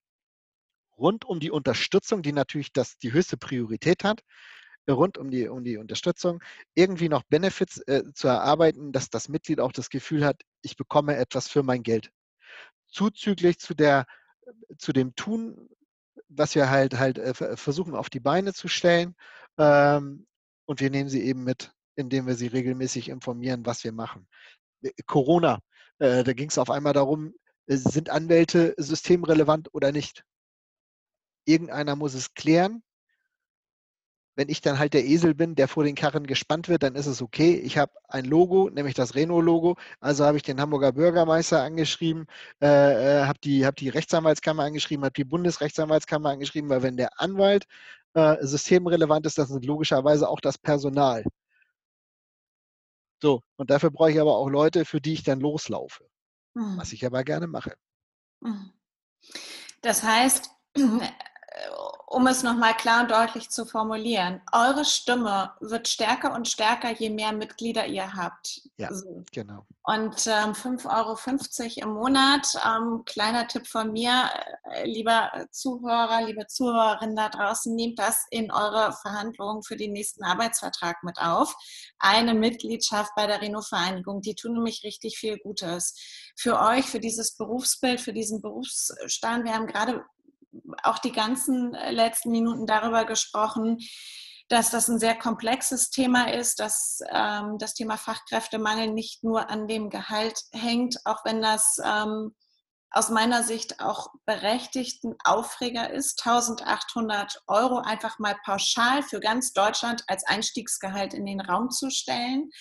rund um die Unterstützung, die natürlich das, die höchste Priorität hat, rund um die, um die Unterstützung, irgendwie noch Benefits äh, zu erarbeiten, dass das Mitglied auch das Gefühl hat, ich bekomme etwas für mein Geld. Zuzüglich zu, der, zu dem Tun, was wir halt halt äh, versuchen auf die Beine zu stellen. Ähm, und wir nehmen sie eben mit, indem wir sie regelmäßig informieren, was wir machen. Äh, Corona, äh, da ging es auf einmal darum, äh, sind Anwälte systemrelevant oder nicht? Irgendeiner muss es klären wenn ich dann halt der Esel bin, der vor den Karren gespannt wird, dann ist es okay. Ich habe ein Logo, nämlich das Renault-Logo. Also habe ich den Hamburger Bürgermeister angeschrieben, äh, äh habe die, hab die Rechtsanwaltskammer angeschrieben, habe die Bundesrechtsanwaltskammer angeschrieben, weil wenn der Anwalt äh, systemrelevant ist, das ist logischerweise auch das Personal. So, und dafür brauche ich aber auch Leute, für die ich dann loslaufe. Mhm. Was ich aber gerne mache. Mhm. Das heißt, um es nochmal klar und deutlich zu formulieren, eure Stimme wird stärker und stärker, je mehr Mitglieder ihr habt. Ja, so. genau. Und ähm, 5,50 Euro im Monat, ähm, kleiner Tipp von mir, äh, lieber Zuhörer, liebe Zuhörerinnen da draußen, nehmt das in eure Verhandlungen für den nächsten Arbeitsvertrag mit auf. Eine Mitgliedschaft bei der Reno-Vereinigung, die tun nämlich richtig viel Gutes. Für euch, für dieses Berufsbild, für diesen Berufsstand. Wir haben gerade auch die ganzen äh, letzten Minuten darüber gesprochen, dass das ein sehr komplexes Thema ist, dass ähm, das Thema Fachkräftemangel nicht nur an dem Gehalt hängt, auch wenn das ähm, aus meiner Sicht auch berechtigt ein Aufreger ist, 1800 Euro einfach mal pauschal für ganz Deutschland als Einstiegsgehalt in den Raum zu stellen.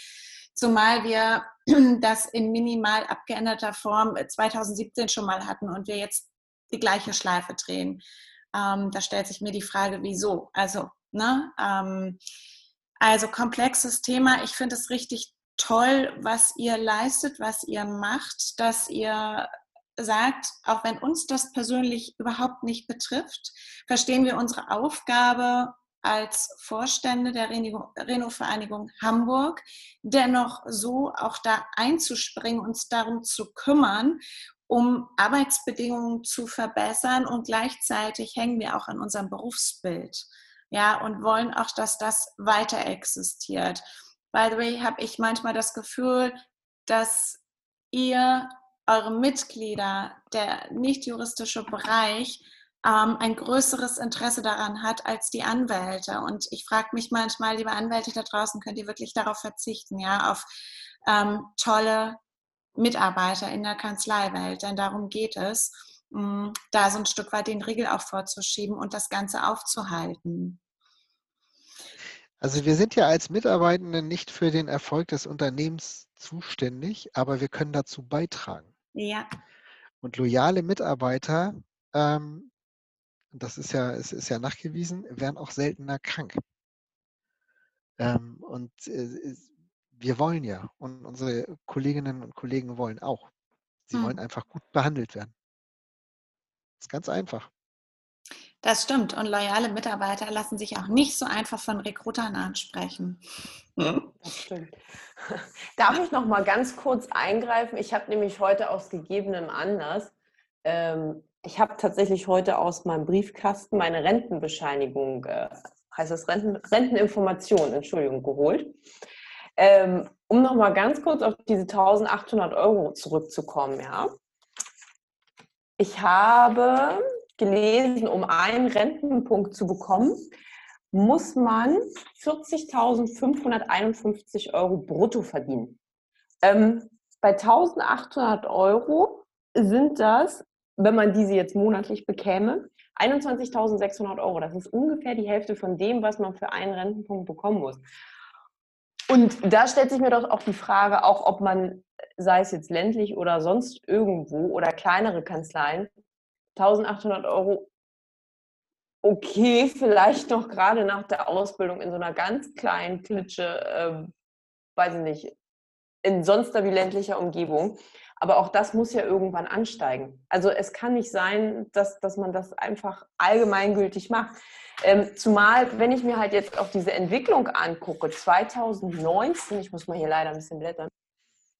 Zumal wir das in minimal abgeänderter Form 2017 schon mal hatten und wir jetzt die gleiche Schleife drehen. Ähm, da stellt sich mir die Frage, wieso? Also, ne? Ähm, also komplexes Thema. Ich finde es richtig toll, was ihr leistet, was ihr macht, dass ihr sagt, auch wenn uns das persönlich überhaupt nicht betrifft, verstehen wir unsere Aufgabe als Vorstände der Reno-Vereinigung Hamburg dennoch so auch da einzuspringen, uns darum zu kümmern um Arbeitsbedingungen zu verbessern und gleichzeitig hängen wir auch an unserem Berufsbild. Ja, und wollen auch, dass das weiter existiert. By the way, habe ich manchmal das Gefühl, dass ihr, eure Mitglieder, der nicht juristische Bereich, ähm, ein größeres Interesse daran hat als die Anwälte. Und ich frage mich manchmal, liebe Anwälte da draußen, könnt ihr wirklich darauf verzichten, ja, auf ähm, tolle Mitarbeiter in der Kanzleiwelt, denn darum geht es, mm, da so ein Stück weit den Riegel auch vorzuschieben und das Ganze aufzuhalten. Also wir sind ja als Mitarbeitende nicht für den Erfolg des Unternehmens zuständig, aber wir können dazu beitragen. Ja. Und loyale Mitarbeiter, ähm, das ist ja, es ist ja nachgewiesen, werden auch seltener krank. Ähm, und äh, wir wollen ja und unsere Kolleginnen und Kollegen wollen auch. Sie hm. wollen einfach gut behandelt werden. Das ist ganz einfach. Das stimmt. Und loyale Mitarbeiter lassen sich auch nicht so einfach von Rekrutern ansprechen. Hm? Das stimmt. Darf ich noch mal ganz kurz eingreifen? Ich habe nämlich heute aus gegebenem Anlass, ähm, ich habe tatsächlich heute aus meinem Briefkasten meine Rentenbescheinigung, äh, heißt das Renten, Renteninformation, Entschuldigung, geholt. Ähm, um nochmal ganz kurz auf diese 1800 Euro zurückzukommen, ja. Ich habe gelesen, um einen Rentenpunkt zu bekommen, muss man 40.551 Euro brutto verdienen. Ähm, bei 1800 Euro sind das, wenn man diese jetzt monatlich bekäme, 21.600 Euro. Das ist ungefähr die Hälfte von dem, was man für einen Rentenpunkt bekommen muss. Und da stellt sich mir doch auch die Frage, auch ob man, sei es jetzt ländlich oder sonst irgendwo oder kleinere Kanzleien, 1800 Euro, okay, vielleicht noch gerade nach der Ausbildung in so einer ganz kleinen Klitsche, äh, weiß ich nicht, in sonst wie ländlicher Umgebung. Aber auch das muss ja irgendwann ansteigen. Also es kann nicht sein, dass, dass man das einfach allgemeingültig macht. Ähm, zumal, wenn ich mir halt jetzt auch diese Entwicklung angucke, 2019, ich muss mal hier leider ein bisschen blättern,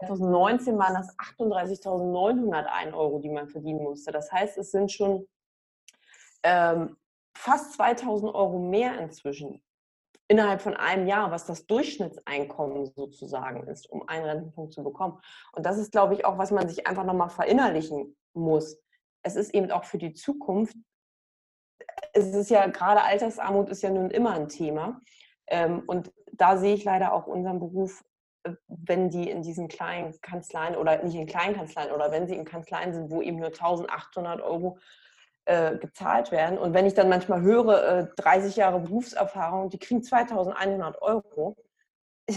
2019 waren das 38.901 Euro, die man verdienen musste. Das heißt, es sind schon ähm, fast 2.000 Euro mehr inzwischen innerhalb von einem Jahr, was das Durchschnittseinkommen sozusagen ist, um einen Rentenpunkt zu bekommen. Und das ist, glaube ich, auch, was man sich einfach nochmal verinnerlichen muss. Es ist eben auch für die Zukunft es ist ja gerade Altersarmut ist ja nun immer ein Thema. Ähm, und da sehe ich leider auch unseren Beruf, äh, wenn die in diesen kleinen Kanzleien oder nicht in kleinen Kanzleien oder wenn sie in Kanzleien sind, wo eben nur 1800 Euro äh, gezahlt werden. Und wenn ich dann manchmal höre, äh, 30 Jahre Berufserfahrung, die kriegen 2100 Euro,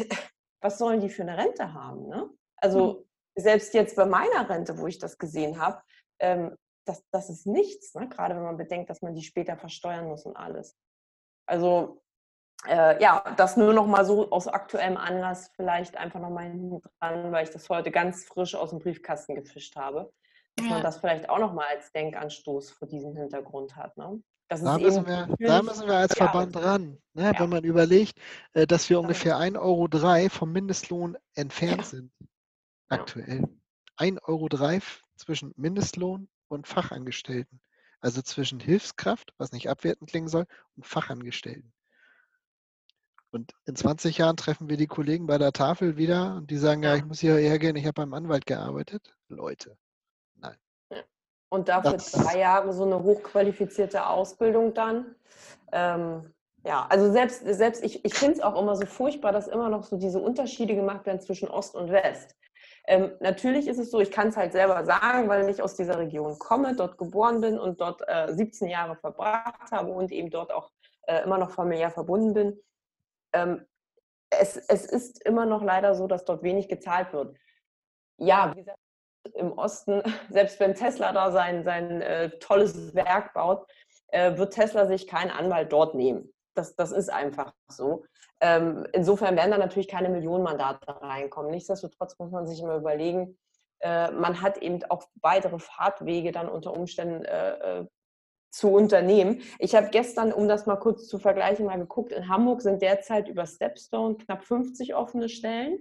was sollen die für eine Rente haben? Ne? Also mhm. selbst jetzt bei meiner Rente, wo ich das gesehen habe, ähm, das, das ist nichts, ne? gerade wenn man bedenkt, dass man die später versteuern muss und alles. Also äh, ja, das nur noch mal so aus aktuellem Anlass vielleicht einfach noch mal hinten dran, weil ich das heute ganz frisch aus dem Briefkasten gefischt habe dass ja. man das vielleicht auch nochmal als Denkanstoß vor diesem Hintergrund hat. Ne? Da müssen, wir, da, müssen wir, als Verband ran, ne? ja. wenn man überlegt, äh, dass wir ungefähr 1,03 Euro vom Mindestlohn entfernt ja. sind. Aktuell. 1,03 Euro zwischen Mindestlohn und Fachangestellten. Also zwischen Hilfskraft, was nicht abwertend klingen soll, und Fachangestellten. Und in 20 Jahren treffen wir die Kollegen bei der Tafel wieder und die sagen, ja, ich muss hierher gehen, ich habe beim Anwalt gearbeitet. Leute, und dafür das drei Jahre so eine hochqualifizierte Ausbildung dann. Ähm, ja, also selbst, selbst ich, ich finde es auch immer so furchtbar, dass immer noch so diese Unterschiede gemacht werden zwischen Ost und West. Ähm, natürlich ist es so, ich kann es halt selber sagen, weil ich aus dieser Region komme, dort geboren bin und dort äh, 17 Jahre verbracht habe und eben dort auch äh, immer noch familiär verbunden bin. Ähm, es, es ist immer noch leider so, dass dort wenig gezahlt wird. Ja, wie gesagt, im Osten, selbst wenn Tesla da sein, sein äh, tolles Werk baut, äh, wird Tesla sich keinen Anwalt dort nehmen. Das, das ist einfach so. Ähm, insofern werden da natürlich keine Millionenmandate reinkommen. Nichtsdestotrotz muss man sich immer überlegen, äh, man hat eben auch weitere Fahrtwege dann unter Umständen äh, äh, zu unternehmen. Ich habe gestern, um das mal kurz zu vergleichen, mal geguckt, in Hamburg sind derzeit über Stepstone knapp 50 offene Stellen.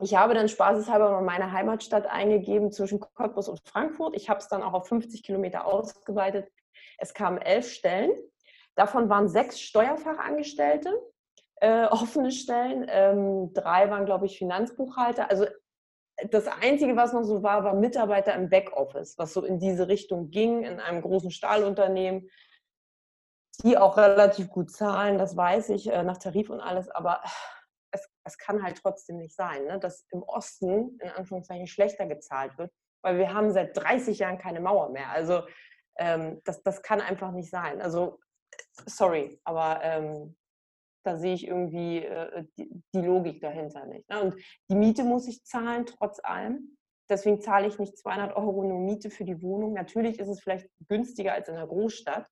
Ich habe dann spaßeshalber mal meine Heimatstadt eingegeben zwischen Cottbus und Frankfurt. Ich habe es dann auch auf 50 Kilometer ausgeweitet. Es kamen elf Stellen. Davon waren sechs Steuerfachangestellte, äh, offene Stellen. Ähm, drei waren, glaube ich, Finanzbuchhalter. Also das Einzige, was noch so war, war Mitarbeiter im Backoffice, was so in diese Richtung ging, in einem großen Stahlunternehmen, die auch relativ gut zahlen, das weiß ich, äh, nach Tarif und alles. Aber es, es kann halt trotzdem nicht sein, ne? dass im Osten in Anführungszeichen schlechter gezahlt wird, weil wir haben seit 30 Jahren keine Mauer mehr. Also ähm, das, das kann einfach nicht sein. Also sorry, aber ähm, da sehe ich irgendwie äh, die, die, Logik dahinter nicht. Ne? Und die Miete muss ich zahlen, trotz allem. Deswegen zahle ich nicht 200 Euro nur Miete für die Wohnung. Natürlich ist es vielleicht günstiger als in einer Großstadt.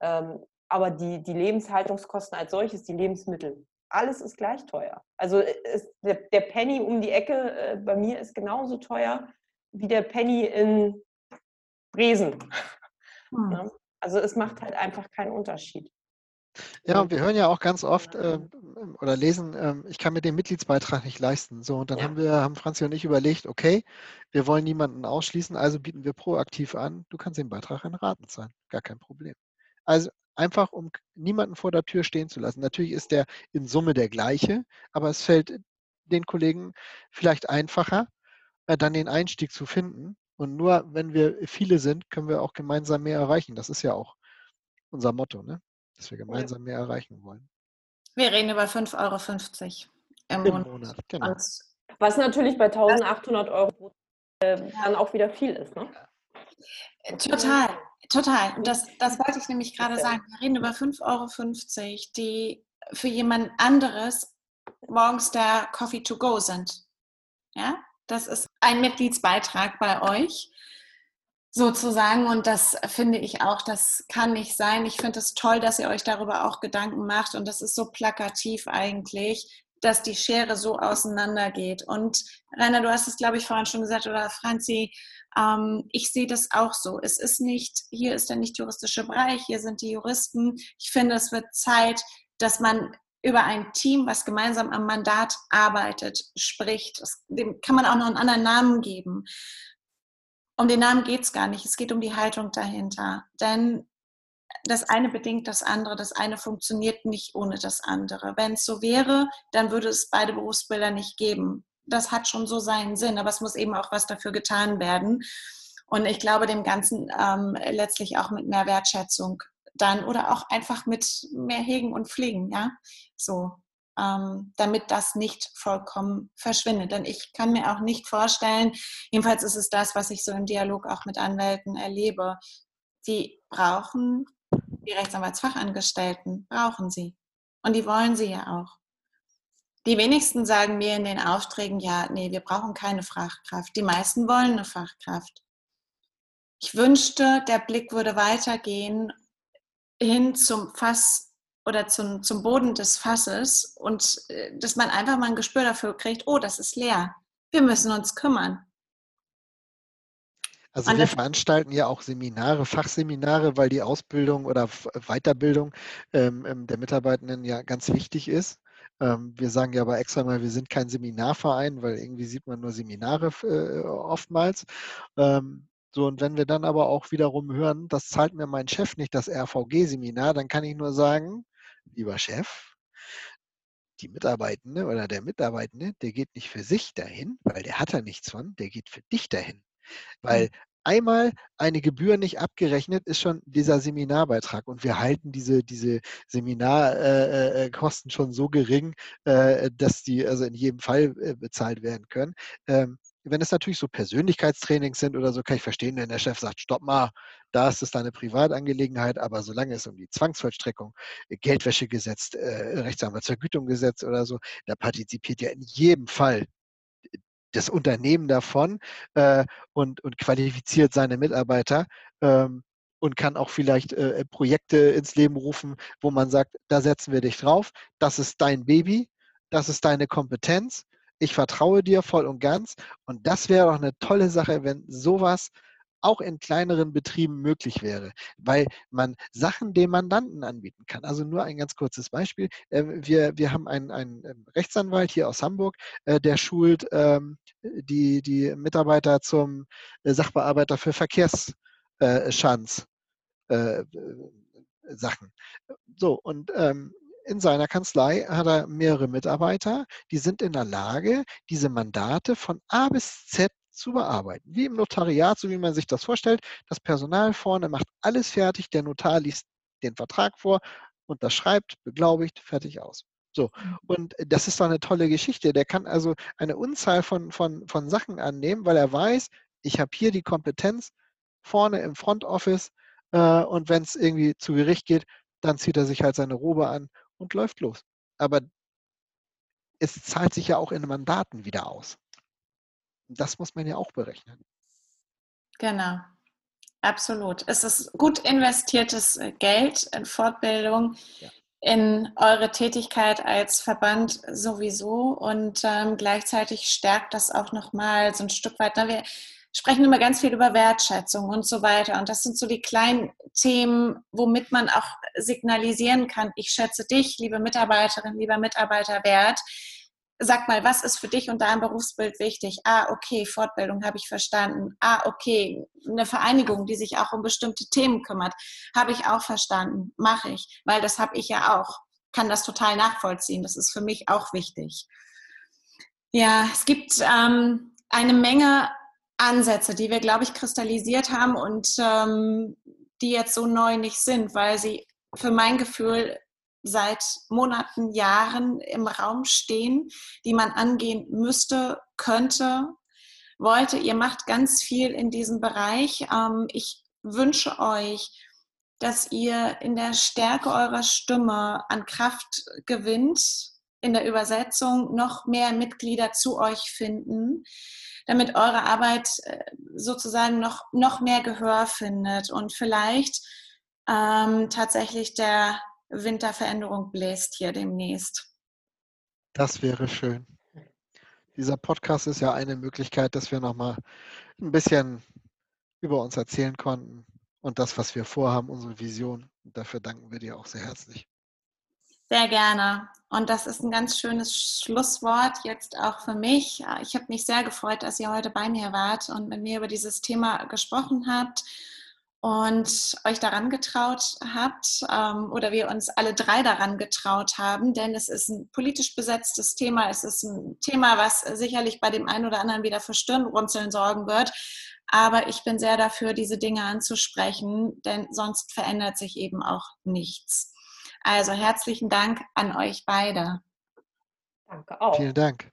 Ähm, aber die, die Lebenshaltungskosten als solches, die Lebensmittel, alles ist gleich teuer. Also ist äh, der, der, Penny um die Ecke äh, bei mir ist genauso teuer wie der Penny in Bresen. Hm. Ne? Also es macht halt einfach keinen Unterschied. Ja, und wir hören ja auch ganz oft äh, oder lesen, äh, ich kann mir den Mitgliedsbeitrag nicht leisten. So, und dann ja. haben wir, haben Franzi und ich überlegt, okay, wir wollen niemanden ausschließen, also bieten wir proaktiv an, du kannst den Beitrag in Raten zahlen. Gar kein Problem. Also einfach um niemanden vor der Tür stehen zu lassen. Natürlich ist der in Summe der gleiche, aber es fällt den Kollegen vielleicht einfacher, äh, dann den Einstieg zu finden. Und nur wenn wir viele sind, können wir auch gemeinsam mehr erreichen. Das ist ja auch unser Motto, ne? dass wir gemeinsam mehr erreichen wollen. Wir reden über 5,50 Euro im, Im Monat. Monat genau. Was natürlich bei 1800 Euro äh, dann auch wieder viel ist. Ne? Total. Total. Und das, das wollte ich nämlich gerade sagen. Wir reden über 5,50 Euro, die für jemand anderes morgens der Coffee to go sind. Ja, das ist ein Mitgliedsbeitrag bei euch sozusagen. Und das finde ich auch, das kann nicht sein. Ich finde es toll, dass ihr euch darüber auch Gedanken macht. Und das ist so plakativ eigentlich, dass die Schere so auseinandergeht. Und Rainer, du hast es, glaube ich, vorhin schon gesagt, oder Franzi, ähm, ich sehe das auch so. Es ist nicht, hier ist der nicht juristische Bereich, hier sind die Juristen. Ich finde, es wird Zeit, dass man über ein Team, was gemeinsam am Mandat arbeitet, spricht. Das, dem kann man auch noch einen anderen Namen geben. Um den Namen geht es gar nicht. Es geht um die Haltung dahinter. Denn das eine bedingt das andere. Das eine funktioniert nicht ohne das andere. Wenn es so wäre, dann würde es beide Berufsbilder nicht geben das hat schon so seinen Sinn, aber es muss eben auch was dafür getan werden. Und ich glaube, dem Ganzen ähm, letztlich auch mit mehr Wertschätzung dann oder auch einfach mit mehr Hegen und Pflegen, ja, so, ähm, damit das nicht vollkommen verschwindet. Denn ich kann mir auch nicht vorstellen, jedenfalls ist es das, was ich so im Dialog auch mit Anwälten erlebe, die brauchen die Rechtsanwaltsfachangestellten, brauchen sie. Und die wollen sie ja auch. Die wenigsten sagen mir in den Aufträgen, ja, nee, wir brauchen keine Fachkraft. Die meisten wollen eine Fachkraft. Ich wünschte, der Blick würde weitergehen hin zum Fass oder zum, zum Boden des Fasses und äh, dass man einfach mal ein Gespür dafür kriegt, oh, das ist leer. Wir müssen uns kümmern. Also wir veranstalten ja auch Seminare, Fachseminare, weil die Ausbildung oder Weiterbildung ähm, ähm, der Mitarbeitenden ja ganz wichtig ist. Ähm, wir sagen ja aber extra mal, wir sind kein Seminarverein, weil irgendwie sieht man nur Seminare äh, oftmals. Ähm, so, und wenn wir dann aber auch wiederum hören, das zahlt mir mein Chef nicht, das RVG-Seminar, dann kann ich nur sagen, lieber Chef, die Mitarbeitende oder der Mitarbeitende, der geht nicht für sich dahin, weil der hat da nichts von, der geht für dich dahin. Weil mhm. einmal eine Gebühr nicht abgerechnet ist schon dieser Seminarbeitrag und wir halten diese, diese Seminarkosten äh, äh, schon so gering, äh, dass die also in jedem Fall äh, bezahlt werden können. Wenn es natürlich so Persönlichkeitstrainings sind oder so, kann ich verstehen, wenn der Chef sagt, stopp mal, da ist es deine Privatangelegenheit, aber solange es um die Zwangsvollstreckung, äh, Geldwäschegesetz, äh, Rechtsanwaltsvergütungsgesetz oder so, da partizipiert ja in jedem Fall das Unternehmen davon äh, und, und qualifiziert seine Mitarbeiter ähm, und kann auch vielleicht äh, Projekte ins Leben rufen, wo man sagt, da setzen wir dich drauf, das ist dein Baby, das ist deine Kompetenz, ich vertraue dir voll und ganz und das wäre doch eine tolle Sache, wenn sowas auch in kleineren Betrieben möglich wäre, weil man Sachen dem Mandanten anbieten kann. Also nur ein ganz kurzes Beispiel. Ähm, wir, wir haben einen, einen ähm, Rechtsanwalt hier aus Hamburg, äh, der schult ähm, die, die Mitarbeiter zum äh, Sachbearbeiter für Verkehrsschanz. Äh, Sachen. So, und in seiner Kanzlei hat er mehrere Mitarbeiter, die sind in der Lage, diese Mandate von A bis Z zu bearbeiten. Wie im Notariat, so wie man sich das vorstellt. Das Personal vorne macht alles fertig, der Notar liest den Vertrag vor, unterschreibt, beglaubigt, fertig aus. So, mhm. und das ist doch eine tolle Geschichte. Der kann also eine Unzahl von, von, von Sachen annehmen, weil er weiß, ich habe hier die Kompetenz vorne im Front Office äh, und wenn es irgendwie zu Gericht geht, dann zieht er sich halt seine Robe an und läuft los. Aber es zahlt sich ja auch in Mandaten wieder aus. Das muss man ja auch berechnen. Genau, absolut. Es ist gut investiertes äh, Geld in Fortbildung, ja. in eure Tätigkeit als Verband sowieso und ähm, gleichzeitig stärkt das auch nochmal so ein Stück weit. Na, wir sprechen immer ganz viel über Wertschätzung und so weiter und das sind so die kleinen Themen, womit man auch signalisieren kann, ich schätze dich, liebe Mitarbeiterin, lieber Mitarbeiter wert sag mal, was ist für dich und dein Berufsbild wichtig? Ah, okay, Fortbildung habe ich verstanden. Ah, okay, eine Vereinigung, die sich auch um bestimmte Themen kümmert, habe ich auch verstanden. Mache ich, weil das habe ich ja auch. Kann das total nachvollziehen. Das ist für mich auch wichtig. Ja, es gibt ähm, eine Menge Ansätze, die wir, glaube ich, kristallisiert haben und ähm, die jetzt so neu nicht sind, weil sie für mein Gefühl seit Monaten, Jahren im Raum stehen, die man angehen müsste, könnte, wollte. Ihr macht ganz viel in diesem Bereich. Ähm, ich wünsche euch, dass ihr in der Stärke eurer Stimme an Kraft gewinnt, in der Übersetzung noch mehr Mitglieder zu euch finden, damit eure Arbeit äh, sozusagen noch, noch mehr Gehör findet und vielleicht ähm, tatsächlich der Winterveränderung bläst hier demnächst. Das wäre schön. Dieser Podcast ist ja eine Möglichkeit, dass wir nochmal ein bisschen über uns erzählen konnten und das, was wir vorhaben, unsere Vision. Und dafür danken wir dir auch sehr herzlich. Sehr gerne. Und das ist ein ganz schönes Schlusswort jetzt auch für mich. Ich habe mich sehr gefreut, dass ihr heute bei mir wart und mit mir über dieses Thema gesprochen habt und euch daran getraut habt ähm, oder wir uns alle drei daran getraut haben, denn es ist ein politisch besetztes Thema. Es ist ein Thema, was sicherlich bei dem einen oder anderen wieder für Stirnrunzeln sorgen wird. Aber ich bin sehr dafür, diese Dinge anzusprechen, denn sonst verändert sich eben auch nichts. Also herzlichen Dank an euch beide. Danke auch. Vielen Dank.